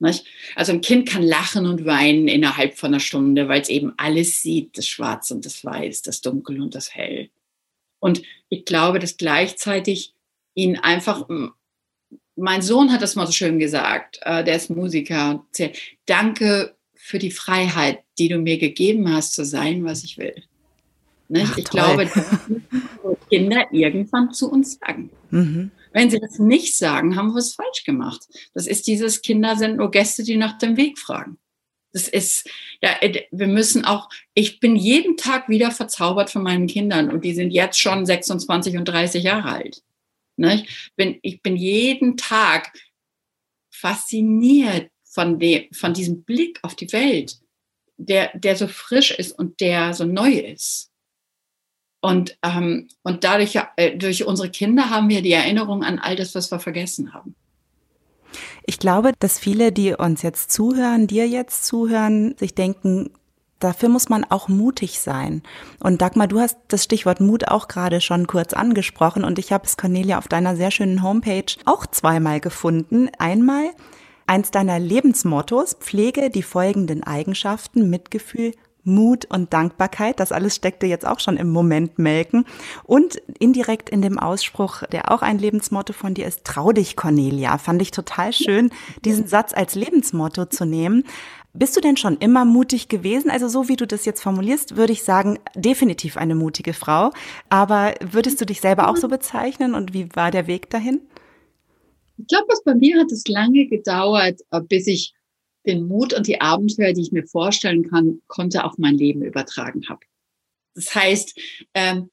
Nicht? Also ein Kind kann lachen und weinen innerhalb von einer Stunde, weil es eben alles sieht, das Schwarz und das Weiß, das Dunkel und das Hell. Und ich glaube, dass gleichzeitig ihn einfach, mein Sohn hat das mal so schön gesagt, äh, der ist Musiker, danke für die Freiheit, die du mir gegeben hast, zu sein, was ich will. Ach, ich toll. glaube, das müssen Kinder irgendwann zu uns sagen. Mhm. Wenn sie das nicht sagen, haben wir es falsch gemacht. Das ist dieses Kinder sind nur Gäste, die nach dem Weg fragen. Das ist, ja, äh, wir müssen auch, ich bin jeden Tag wieder verzaubert von meinen Kindern und die sind jetzt schon 26 und 30 Jahre alt. Ne? Ich, bin, ich bin jeden Tag fasziniert von, dem, von diesem Blick auf die Welt, der, der so frisch ist und der so neu ist. Und, ähm, und dadurch, äh, durch unsere Kinder haben wir die Erinnerung an all das, was wir vergessen haben. Ich glaube, dass viele, die uns jetzt zuhören, dir jetzt zuhören, sich denken, dafür muss man auch mutig sein. Und Dagmar, du hast das Stichwort Mut auch gerade schon kurz angesprochen und ich habe es, Cornelia, auf deiner sehr schönen Homepage auch zweimal gefunden. Einmal eins deiner Lebensmottos, pflege die folgenden Eigenschaften, Mitgefühl, Mut und Dankbarkeit. Das alles steckte jetzt auch schon im Moment melken. Und indirekt in dem Ausspruch, der auch ein Lebensmotto von dir ist, trau dich, Cornelia. Fand ich total schön, diesen Satz als Lebensmotto zu nehmen. Bist du denn schon immer mutig gewesen? Also so wie du das jetzt formulierst, würde ich sagen, definitiv eine mutige Frau. Aber würdest du dich selber auch so bezeichnen und wie war der Weg dahin? Ich glaube, bei mir hat es lange gedauert, äh, bis ich den Mut und die Abenteuer, die ich mir vorstellen kann, konnte auf mein Leben übertragen habe. Das heißt, ähm,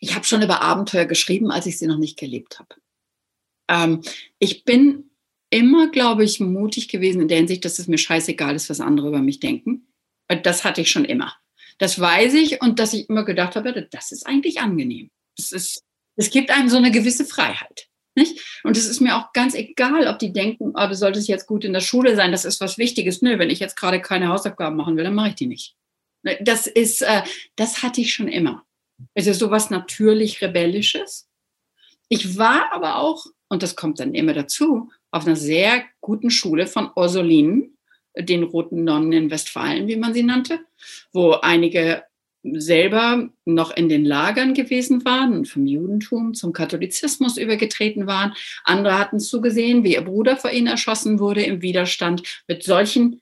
ich habe schon über Abenteuer geschrieben, als ich sie noch nicht gelebt habe. Ähm, ich bin immer, glaube ich, mutig gewesen in der Hinsicht, dass es mir scheißegal ist, was andere über mich denken. Das hatte ich schon immer. Das weiß ich und dass ich immer gedacht habe, das ist eigentlich angenehm. Ist, es gibt einem so eine gewisse Freiheit. Nicht? Und es ist mir auch ganz egal, ob die denken, oh, du solltest jetzt gut in der Schule sein, das ist was Wichtiges. Nö, wenn ich jetzt gerade keine Hausaufgaben machen will, dann mache ich die nicht. Ne, das ist, äh, das hatte ich schon immer. Es ist sowas natürlich Rebellisches. Ich war aber auch, und das kommt dann immer dazu, auf einer sehr guten Schule von Ursulinen, den Roten Nonnen in Westfalen, wie man sie nannte, wo einige selber noch in den Lagern gewesen waren und vom Judentum zum Katholizismus übergetreten waren. Andere hatten zugesehen, wie ihr Bruder vor ihnen erschossen wurde im Widerstand. Mit solchen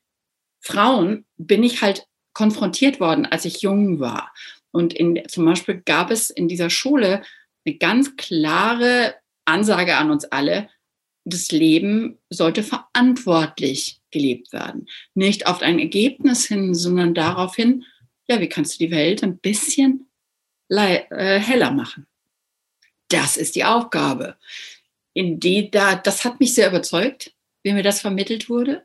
Frauen bin ich halt konfrontiert worden, als ich jung war. Und in, zum Beispiel gab es in dieser Schule eine ganz klare Ansage an uns alle, das Leben sollte verantwortlich gelebt werden. Nicht auf ein Ergebnis hin, sondern darauf hin, ja, wie kannst du die Welt ein bisschen äh, heller machen? Das ist die Aufgabe. In die da, das hat mich sehr überzeugt, wie mir das vermittelt wurde.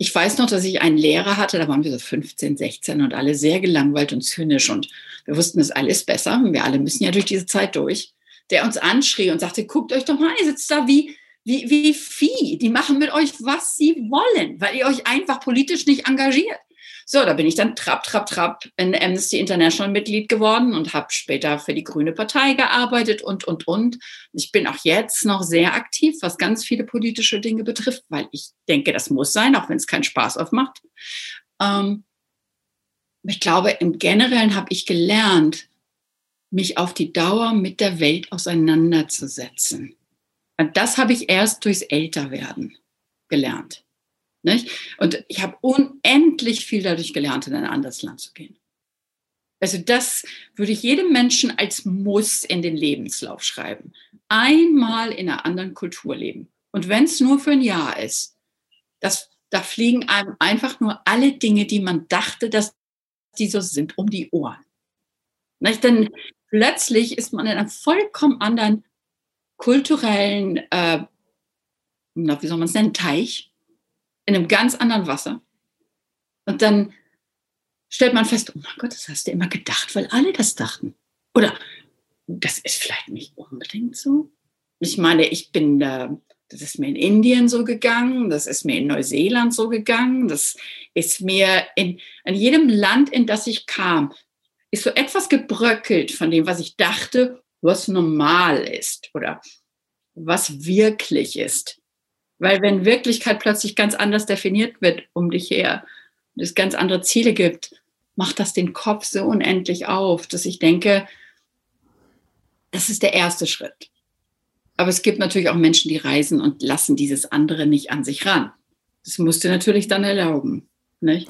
Ich weiß noch, dass ich einen Lehrer hatte, da waren wir so 15, 16 und alle sehr gelangweilt und zynisch und wir wussten, es alles besser. Wir alle müssen ja durch diese Zeit durch. Der uns anschrie und sagte, guckt euch doch mal, ihr sitzt da wie, wie, wie Vieh. Die machen mit euch, was sie wollen, weil ihr euch einfach politisch nicht engagiert. So, da bin ich dann trapp, trapp, trapp in Amnesty International Mitglied geworden und habe später für die Grüne Partei gearbeitet und, und, und. Ich bin auch jetzt noch sehr aktiv, was ganz viele politische Dinge betrifft, weil ich denke, das muss sein, auch wenn es keinen Spaß aufmacht. Ähm, ich glaube, im Generellen habe ich gelernt, mich auf die Dauer mit der Welt auseinanderzusetzen. Und das habe ich erst durchs Älterwerden gelernt. Nicht? Und ich habe unendlich viel dadurch gelernt, in ein anderes Land zu gehen. Also das würde ich jedem Menschen als Muss in den Lebenslauf schreiben. Einmal in einer anderen Kultur leben. Und wenn es nur für ein Jahr ist, das, da fliegen einem einfach nur alle Dinge, die man dachte, dass die so sind, um die Ohren. Nicht? Denn plötzlich ist man in einem vollkommen anderen kulturellen, äh, wie soll man es nennen, Teich in einem ganz anderen Wasser. Und dann stellt man fest, oh mein Gott, das hast du immer gedacht, weil alle das dachten. Oder das ist vielleicht nicht unbedingt so. Ich meine, ich bin da, das ist mir in Indien so gegangen, das ist mir in Neuseeland so gegangen, das ist mir in, in jedem Land, in das ich kam, ist so etwas gebröckelt von dem, was ich dachte, was normal ist oder was wirklich ist. Weil wenn Wirklichkeit plötzlich ganz anders definiert wird um dich her und es ganz andere Ziele gibt, macht das den Kopf so unendlich auf, dass ich denke, das ist der erste Schritt. Aber es gibt natürlich auch Menschen, die reisen und lassen dieses andere nicht an sich ran. Das musst du natürlich dann erlauben. Nicht?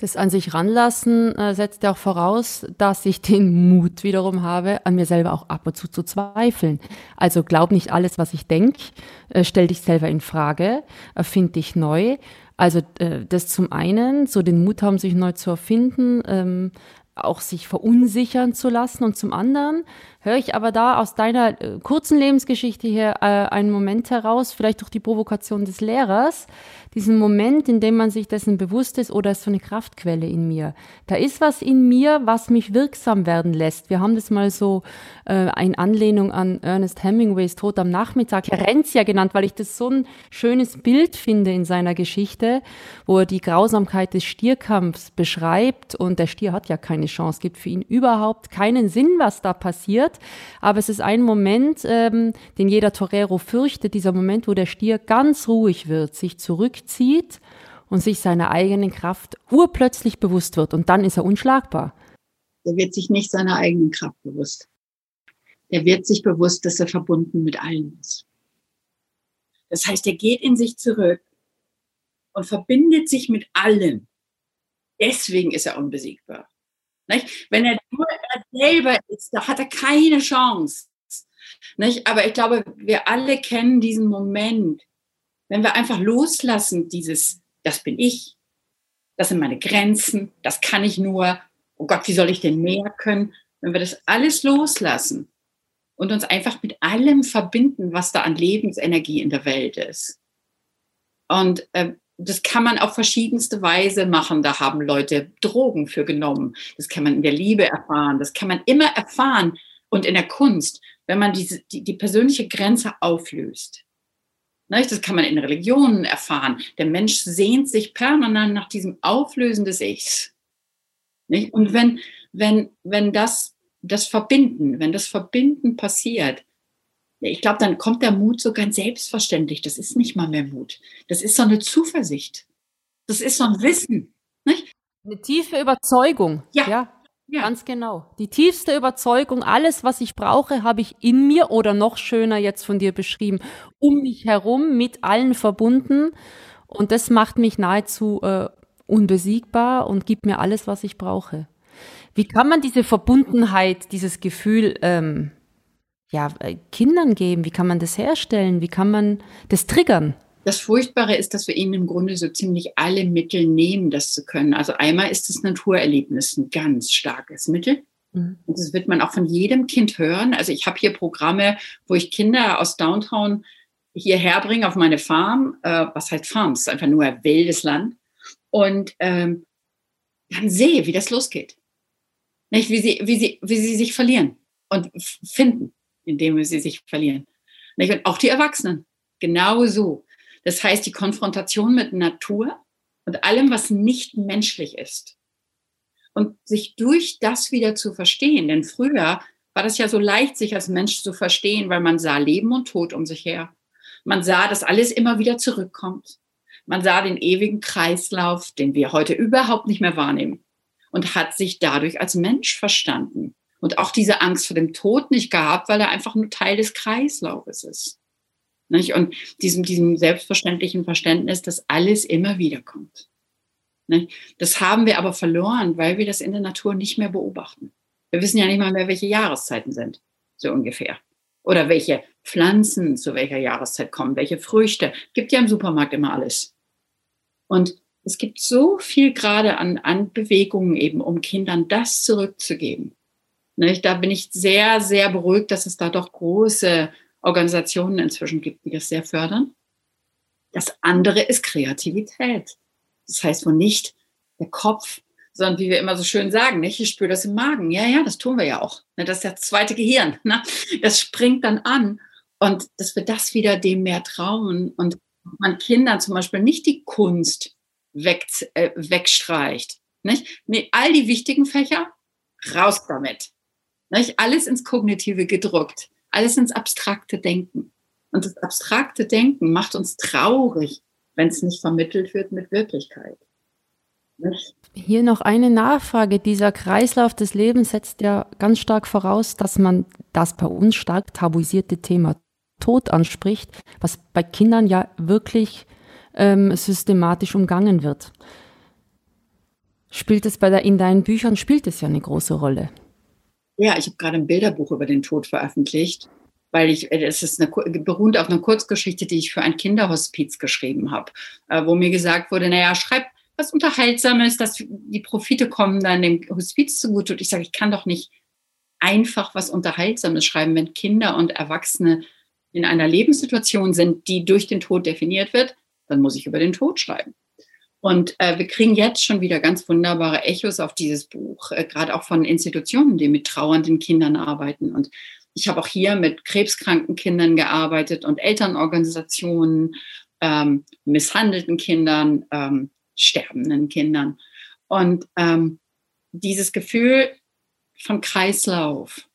Das an sich ranlassen äh, setzt ja auch voraus, dass ich den Mut wiederum habe, an mir selber auch ab und zu zu zweifeln. Also glaub nicht alles, was ich denke, äh, stell dich selber in Frage, erfind dich neu. Also äh, das zum einen, so den Mut haben, sich neu zu erfinden, ähm, auch sich verunsichern zu lassen und zum anderen höre ich aber da aus deiner äh, kurzen Lebensgeschichte hier äh, einen Moment heraus, vielleicht durch die Provokation des Lehrers, diesen Moment, in dem man sich dessen bewusst ist, oder ist so eine Kraftquelle in mir. Da ist was in mir, was mich wirksam werden lässt. Wir haben das mal so äh, in Anlehnung an Ernest Hemingways Tod am Nachmittag, Herencia genannt, weil ich das so ein schönes Bild finde in seiner Geschichte, wo er die Grausamkeit des Stierkampfs beschreibt und der Stier hat ja keine Chance, gibt für ihn überhaupt keinen Sinn, was da passiert. Aber es ist ein Moment, ähm, den jeder Torero fürchtet, dieser Moment, wo der Stier ganz ruhig wird, sich zurückzieht und sich seiner eigenen Kraft urplötzlich bewusst wird. Und dann ist er unschlagbar. Er wird sich nicht seiner eigenen Kraft bewusst. Er wird sich bewusst, dass er verbunden mit allen ist. Das heißt, er geht in sich zurück und verbindet sich mit allen. Deswegen ist er unbesiegbar. Nicht? Wenn er nur er selber ist, da hat er keine Chance. Nicht? Aber ich glaube, wir alle kennen diesen Moment, wenn wir einfach loslassen, dieses, das bin ich, das sind meine Grenzen, das kann ich nur, oh Gott, wie soll ich denn mehr können? Wenn wir das alles loslassen und uns einfach mit allem verbinden, was da an Lebensenergie in der Welt ist. Und äh, das kann man auf verschiedenste Weise machen. Da haben Leute Drogen für genommen. Das kann man in der Liebe erfahren. Das kann man immer erfahren. Und in der Kunst, wenn man diese, die, die persönliche Grenze auflöst, das kann man in Religionen erfahren. Der Mensch sehnt sich permanent nach diesem Auflösen des Ichs. Und wenn, wenn, wenn das, das Verbinden, wenn das Verbinden passiert, ich glaube, dann kommt der Mut so ganz selbstverständlich. Das ist nicht mal mehr Mut. Das ist so eine Zuversicht. Das ist so ein Wissen. Nicht? Eine tiefe Überzeugung. Ja. ja. Ja. Ganz genau. Die tiefste Überzeugung, alles, was ich brauche, habe ich in mir oder noch schöner jetzt von dir beschrieben, um mich herum, mit allen verbunden. Und das macht mich nahezu äh, unbesiegbar und gibt mir alles, was ich brauche. Wie kann man diese Verbundenheit, dieses Gefühl ähm, ja, äh, Kindern geben? Wie kann man das herstellen? Wie kann man das triggern? Das Furchtbare ist, dass wir ihnen im Grunde so ziemlich alle Mittel nehmen, das zu können. Also einmal ist das Naturerlebnis ein ganz starkes Mittel. Mhm. Und das wird man auch von jedem Kind hören. Also ich habe hier Programme, wo ich Kinder aus Downtown hierher bringe auf meine Farm. Äh, was heißt Farm? Es ist einfach nur ein wildes Land. Und ähm, dann sehe, wie das losgeht. Nicht? Wie, sie, wie, sie, wie sie sich verlieren und finden, indem sie sich verlieren. Und auch die Erwachsenen. Genau so. Das heißt, die Konfrontation mit Natur und allem, was nicht menschlich ist. Und sich durch das wieder zu verstehen. Denn früher war das ja so leicht, sich als Mensch zu verstehen, weil man sah Leben und Tod um sich her. Man sah, dass alles immer wieder zurückkommt. Man sah den ewigen Kreislauf, den wir heute überhaupt nicht mehr wahrnehmen. Und hat sich dadurch als Mensch verstanden. Und auch diese Angst vor dem Tod nicht gehabt, weil er einfach nur Teil des Kreislaufes ist. Nicht? Und diesem, diesem selbstverständlichen Verständnis, dass alles immer wieder kommt. Nicht? Das haben wir aber verloren, weil wir das in der Natur nicht mehr beobachten. Wir wissen ja nicht mal mehr, welche Jahreszeiten sind, so ungefähr. Oder welche Pflanzen zu welcher Jahreszeit kommen, welche Früchte. Gibt ja im Supermarkt immer alles. Und es gibt so viel gerade an, an Bewegungen eben, um Kindern das zurückzugeben. Nicht? Da bin ich sehr, sehr beruhigt, dass es da doch große Organisationen inzwischen gibt, die das sehr fördern. Das andere ist Kreativität. Das heißt wohl nicht der Kopf, sondern wie wir immer so schön sagen, nicht? ich spüre das im Magen. Ja, ja, das tun wir ja auch. Ne? Das ist das zweite Gehirn. Ne? Das springt dann an. Und dass wir das wieder dem mehr trauen und man Kindern zum Beispiel nicht die Kunst weg, äh, wegstreicht. Nicht? Nee, all die wichtigen Fächer, raus damit. Nicht? Alles ins Kognitive gedruckt alles ins abstrakte Denken. Und das abstrakte Denken macht uns traurig, wenn es nicht vermittelt wird mit Wirklichkeit. Hier noch eine Nachfrage. Dieser Kreislauf des Lebens setzt ja ganz stark voraus, dass man das bei uns stark tabuisierte Thema Tod anspricht, was bei Kindern ja wirklich ähm, systematisch umgangen wird. Spielt es bei der, in deinen Büchern, spielt es ja eine große Rolle? Ja, ich habe gerade ein Bilderbuch über den Tod veröffentlicht, weil ich, äh, es ist eine, beruht auf einer Kurzgeschichte, die ich für ein Kinderhospiz geschrieben habe, äh, wo mir gesagt wurde, naja, schreib was Unterhaltsames, dass die Profite kommen dann dem Hospiz zugute. Und ich sage, ich kann doch nicht einfach was Unterhaltsames schreiben, wenn Kinder und Erwachsene in einer Lebenssituation sind, die durch den Tod definiert wird, dann muss ich über den Tod schreiben. Und äh, wir kriegen jetzt schon wieder ganz wunderbare Echos auf dieses Buch, äh, gerade auch von Institutionen, die mit trauernden Kindern arbeiten. Und ich habe auch hier mit krebskranken Kindern gearbeitet und Elternorganisationen, ähm, misshandelten Kindern, ähm, sterbenden Kindern. Und ähm, dieses Gefühl von Kreislauf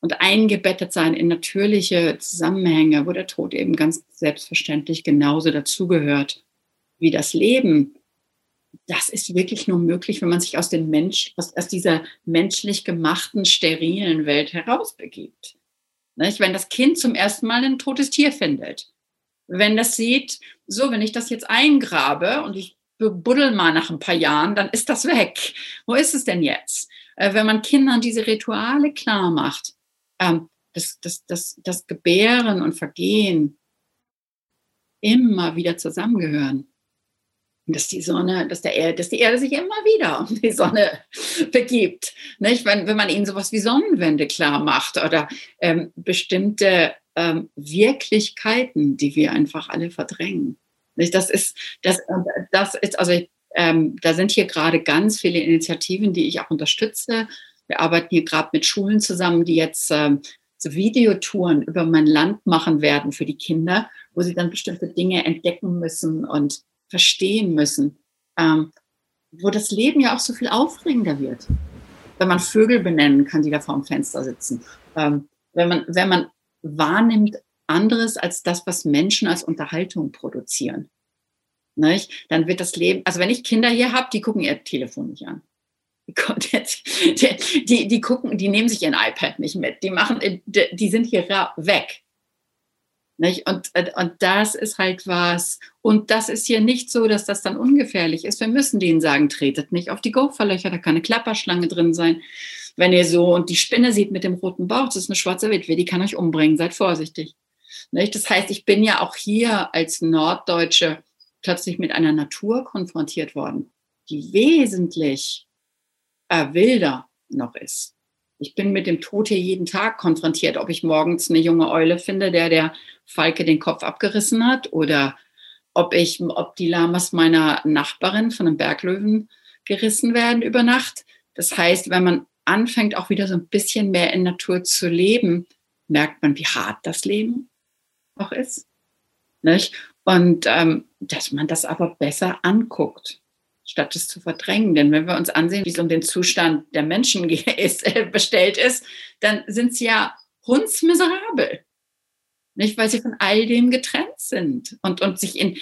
und eingebettet sein in natürliche Zusammenhänge, wo der Tod eben ganz selbstverständlich genauso dazugehört wie das Leben, das ist wirklich nur möglich, wenn man sich aus, den Mensch, aus, aus dieser menschlich gemachten, sterilen Welt herausbegibt. Nicht? Wenn das Kind zum ersten Mal ein totes Tier findet, wenn das sieht, so, wenn ich das jetzt eingrabe und ich buddel mal nach ein paar Jahren, dann ist das weg. Wo ist es denn jetzt? Äh, wenn man Kindern diese Rituale klar macht, ähm, das, das, das, das Gebären und Vergehen immer wieder zusammengehören, dass die Sonne, dass, der Erde, dass die Erde sich immer wieder um die Sonne begibt. Nicht? Wenn, wenn man ihnen sowas wie Sonnenwende klar macht oder ähm, bestimmte ähm, Wirklichkeiten, die wir einfach alle verdrängen. Nicht? Das ist, das, das ist, also ähm, da sind hier gerade ganz viele Initiativen, die ich auch unterstütze. Wir arbeiten hier gerade mit Schulen zusammen, die jetzt ähm, so Videotouren über mein Land machen werden für die Kinder, wo sie dann bestimmte Dinge entdecken müssen und verstehen müssen, ähm, wo das Leben ja auch so viel aufregender wird. Wenn man Vögel benennen kann, die da vor dem Fenster sitzen. Ähm, wenn, man, wenn man wahrnimmt anderes als das, was Menschen als Unterhaltung produzieren. Nicht? Dann wird das Leben, also wenn ich Kinder hier habe, die gucken ihr Telefon nicht an. Die, die, die, gucken, die nehmen sich ihren iPad nicht mit. Die machen, die sind hier weg. Nicht? Und, und das ist halt was. Und das ist hier nicht so, dass das dann ungefährlich ist. Wir müssen denen sagen, tretet nicht auf die Gopherlöcher, da kann eine Klapperschlange drin sein. Wenn ihr so und die Spinne sieht mit dem roten Bauch, das ist eine schwarze Witwe, die kann euch umbringen, seid vorsichtig. Nicht? Das heißt, ich bin ja auch hier als Norddeutsche plötzlich mit einer Natur konfrontiert worden, die wesentlich äh, wilder noch ist. Ich bin mit dem Tod hier jeden Tag konfrontiert, ob ich morgens eine junge Eule finde, der der Falke den Kopf abgerissen hat oder ob ich, ob die Lamas meiner Nachbarin von einem Berglöwen gerissen werden über Nacht. Das heißt, wenn man anfängt, auch wieder so ein bisschen mehr in Natur zu leben, merkt man, wie hart das Leben auch ist. Nicht? Und ähm, dass man das aber besser anguckt, statt es zu verdrängen. Denn wenn wir uns ansehen, wie es um den Zustand der Menschen ist, äh, bestellt ist, dann sind sie ja hundsmiserabel. Nicht, weil sie von all dem getrennt sind und, und sich in,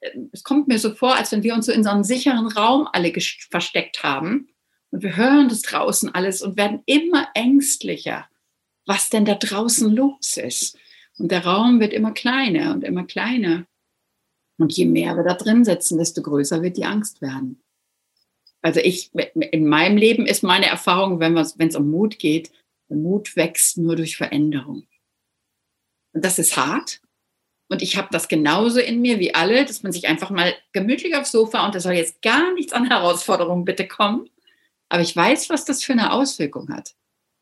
äh, es kommt mir so vor, als wenn wir uns so in so einem sicheren Raum alle versteckt haben und wir hören das draußen alles und werden immer ängstlicher, was denn da draußen los ist. Und der Raum wird immer kleiner und immer kleiner. Und je mehr wir da drin sitzen, desto größer wird die Angst werden. Also ich, in meinem Leben ist meine Erfahrung, wenn es um Mut geht, Mut wächst nur durch Veränderung. Und das ist hart. Und ich habe das genauso in mir wie alle, dass man sich einfach mal gemütlich aufs Sofa und da soll jetzt gar nichts an Herausforderungen bitte kommen. Aber ich weiß, was das für eine Auswirkung hat,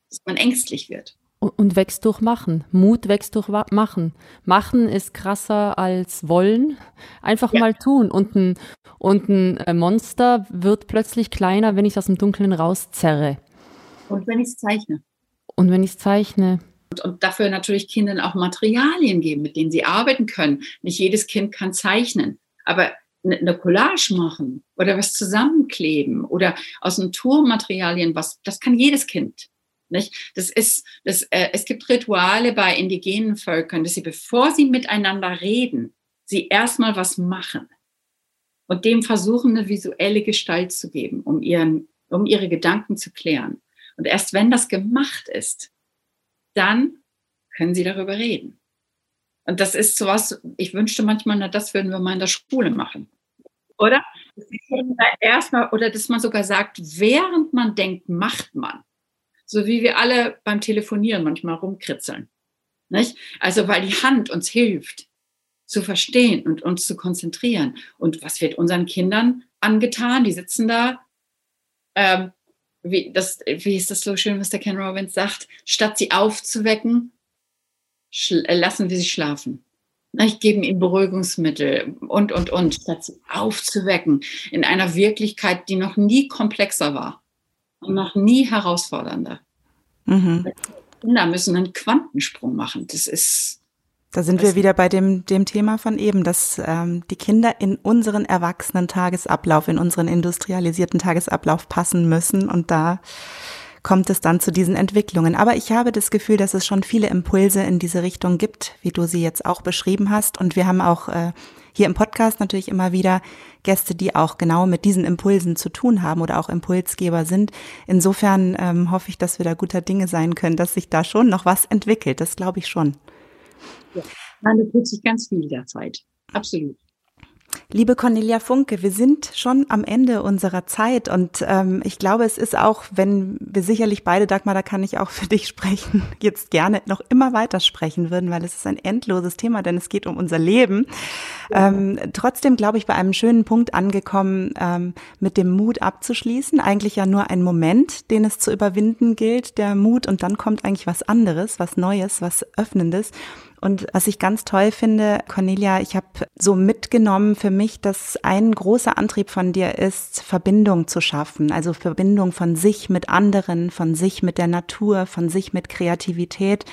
dass man ängstlich wird. Und wächst durch Machen. Mut wächst durch Machen. Machen ist krasser als wollen. Einfach ja. mal tun. Und ein, und ein äh, Monster wird plötzlich kleiner, wenn ich es aus dem Dunkeln rauszerre. Und wenn ich es zeichne. Und wenn ich es zeichne. Und, und dafür natürlich Kindern auch Materialien geben, mit denen sie arbeiten können. Nicht jedes Kind kann zeichnen. Aber eine Collage machen oder was zusammenkleben oder aus Naturmaterialien was, das kann jedes Kind. Nicht? Das ist, das, äh, es gibt Rituale bei indigenen Völkern, dass sie, bevor sie miteinander reden, sie erstmal was machen und dem versuchen, eine visuelle Gestalt zu geben, um, ihren, um ihre Gedanken zu klären. Und erst wenn das gemacht ist, dann können sie darüber reden. Und das ist sowas, ich wünschte manchmal, na, das würden wir mal in der Schule machen. Oder? Erstmal, oder dass man sogar sagt, während man denkt, macht man so wie wir alle beim Telefonieren manchmal rumkritzeln. Nicht? Also weil die Hand uns hilft zu verstehen und uns zu konzentrieren. Und was wird unseren Kindern angetan? Die sitzen da. Ähm, wie, das, wie ist das so schön, was der Ken Robbins sagt? Statt sie aufzuwecken, äh, lassen wir sie schlafen. Ich gebe ihnen Beruhigungsmittel und, und, und, statt sie aufzuwecken in einer Wirklichkeit, die noch nie komplexer war und noch nie herausfordernder. Mhm. Kinder müssen einen Quantensprung machen. Das ist. Da sind wir wieder bei dem, dem Thema von eben, dass ähm, die Kinder in unseren erwachsenen Tagesablauf, in unseren industrialisierten Tagesablauf passen müssen. Und da kommt es dann zu diesen Entwicklungen. Aber ich habe das Gefühl, dass es schon viele Impulse in diese Richtung gibt, wie du sie jetzt auch beschrieben hast. Und wir haben auch äh, hier im Podcast natürlich immer wieder Gäste, die auch genau mit diesen Impulsen zu tun haben oder auch Impulsgeber sind. Insofern ähm, hoffe ich, dass wir da guter Dinge sein können, dass sich da schon noch was entwickelt. Das glaube ich schon. Ja, da tut sich ganz viel derzeit. Absolut. Liebe Cornelia Funke, wir sind schon am Ende unserer Zeit und ähm, ich glaube, es ist auch, wenn wir sicherlich beide, Dagmar, da kann ich auch für dich sprechen, jetzt gerne noch immer weiter sprechen würden, weil es ist ein endloses Thema, denn es geht um unser Leben. Ähm, trotzdem glaube ich, bei einem schönen Punkt angekommen, ähm, mit dem Mut abzuschließen. Eigentlich ja nur ein Moment, den es zu überwinden gilt, der Mut und dann kommt eigentlich was anderes, was Neues, was Öffnendes. Und was ich ganz toll finde, Cornelia, ich habe so mitgenommen für mich, dass ein großer Antrieb von dir ist, Verbindung zu schaffen. Also Verbindung von sich mit anderen, von sich mit der Natur, von sich mit Kreativität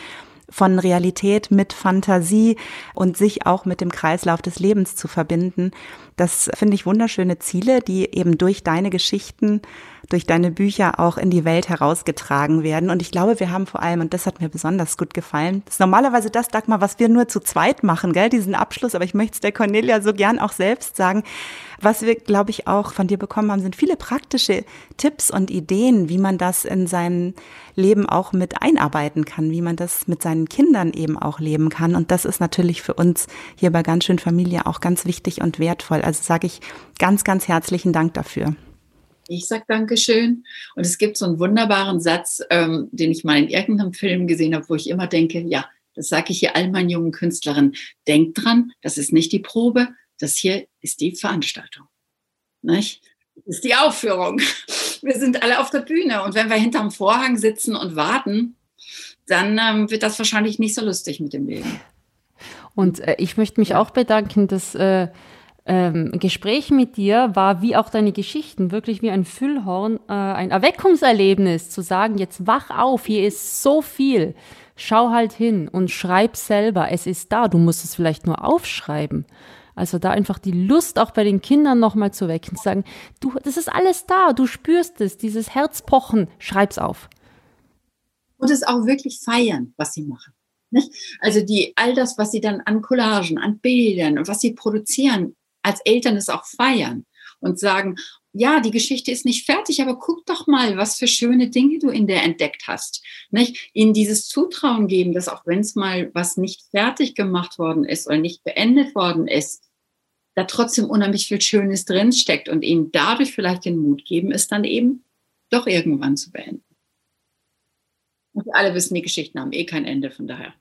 von Realität mit Fantasie und sich auch mit dem Kreislauf des Lebens zu verbinden. Das finde ich wunderschöne Ziele, die eben durch deine Geschichten, durch deine Bücher auch in die Welt herausgetragen werden. Und ich glaube, wir haben vor allem, und das hat mir besonders gut gefallen, ist normalerweise das, Dagmar, was wir nur zu zweit machen, gell, diesen Abschluss, aber ich möchte es der Cornelia so gern auch selbst sagen. Was wir, glaube ich, auch von dir bekommen haben, sind viele praktische Tipps und Ideen, wie man das in sein Leben auch mit einarbeiten kann, wie man das mit seinen Kindern eben auch leben kann. Und das ist natürlich für uns hier bei ganz schön Familie auch ganz wichtig und wertvoll. Also sage ich ganz, ganz herzlichen Dank dafür. Ich sage Dankeschön. Und es gibt so einen wunderbaren Satz, ähm, den ich mal in irgendeinem Film gesehen habe, wo ich immer denke, ja, das sage ich hier all meinen jungen Künstlerinnen. Denkt dran, das ist nicht die Probe, das hier ist die Veranstaltung. Nicht? Das ist die Aufführung. Wir sind alle auf der Bühne. Und wenn wir hinterm Vorhang sitzen und warten, dann ähm, wird das wahrscheinlich nicht so lustig mit dem Leben. Und äh, ich möchte mich auch bedanken, dass äh, ähm, Gespräch mit dir war, wie auch deine Geschichten, wirklich wie ein Füllhorn, äh, ein Erweckungserlebnis, zu sagen, jetzt wach auf, hier ist so viel. Schau halt hin und schreib selber, es ist da, du musst es vielleicht nur aufschreiben. Also da einfach die Lust auch bei den Kindern nochmal zu wecken, zu sagen, du, das ist alles da, du spürst es, dieses Herzpochen, schreib's auf. Und es auch wirklich feiern, was sie machen. Also die, all das, was sie dann an Collagen, an Bildern und was sie produzieren, als Eltern es auch feiern und sagen, ja, die Geschichte ist nicht fertig, aber guck doch mal, was für schöne Dinge du in der entdeckt hast. Nicht? Ihnen dieses Zutrauen geben, dass auch wenn es mal was nicht fertig gemacht worden ist oder nicht beendet worden ist, da trotzdem unheimlich viel Schönes drinsteckt und ihnen dadurch vielleicht den Mut geben, es dann eben doch irgendwann zu beenden. Und wir alle wissen, die Geschichten haben eh kein Ende, von daher.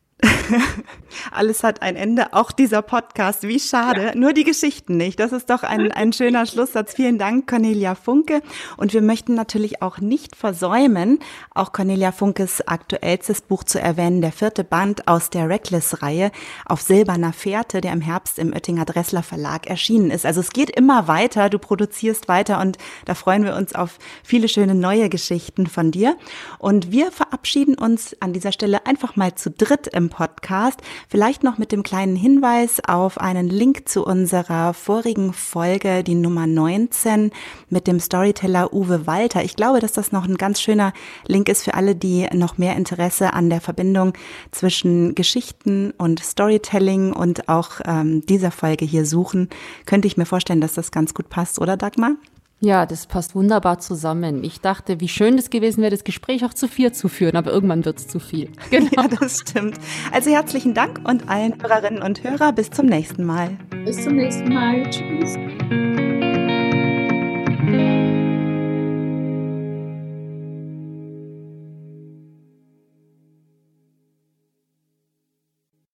Alles hat ein Ende, auch dieser Podcast. Wie schade. Ja. Nur die Geschichten nicht. Das ist doch ein, ein schöner Schlusssatz. Vielen Dank, Cornelia Funke. Und wir möchten natürlich auch nicht versäumen, auch Cornelia Funkes aktuellstes Buch zu erwähnen, der vierte Band aus der Reckless-Reihe auf Silberner Fährte, der im Herbst im Oettinger Dressler Verlag erschienen ist. Also es geht immer weiter. Du produzierst weiter und da freuen wir uns auf viele schöne neue Geschichten von dir. Und wir verabschieden uns an dieser Stelle einfach mal zu dritt im Podcast. Vielleicht noch mit dem kleinen Hinweis auf einen Link zu unserer vorigen Folge, die Nummer 19 mit dem Storyteller Uwe Walter. Ich glaube, dass das noch ein ganz schöner Link ist für alle, die noch mehr Interesse an der Verbindung zwischen Geschichten und Storytelling und auch ähm, dieser Folge hier suchen. Könnte ich mir vorstellen, dass das ganz gut passt, oder Dagmar? Ja, das passt wunderbar zusammen. Ich dachte, wie schön das gewesen wäre, das Gespräch auch zu vier zu führen, aber irgendwann wird es zu viel. Genau. Ja, das stimmt. Also herzlichen Dank und allen Hörerinnen und Hörer bis zum nächsten Mal. Bis zum nächsten Mal. Tschüss.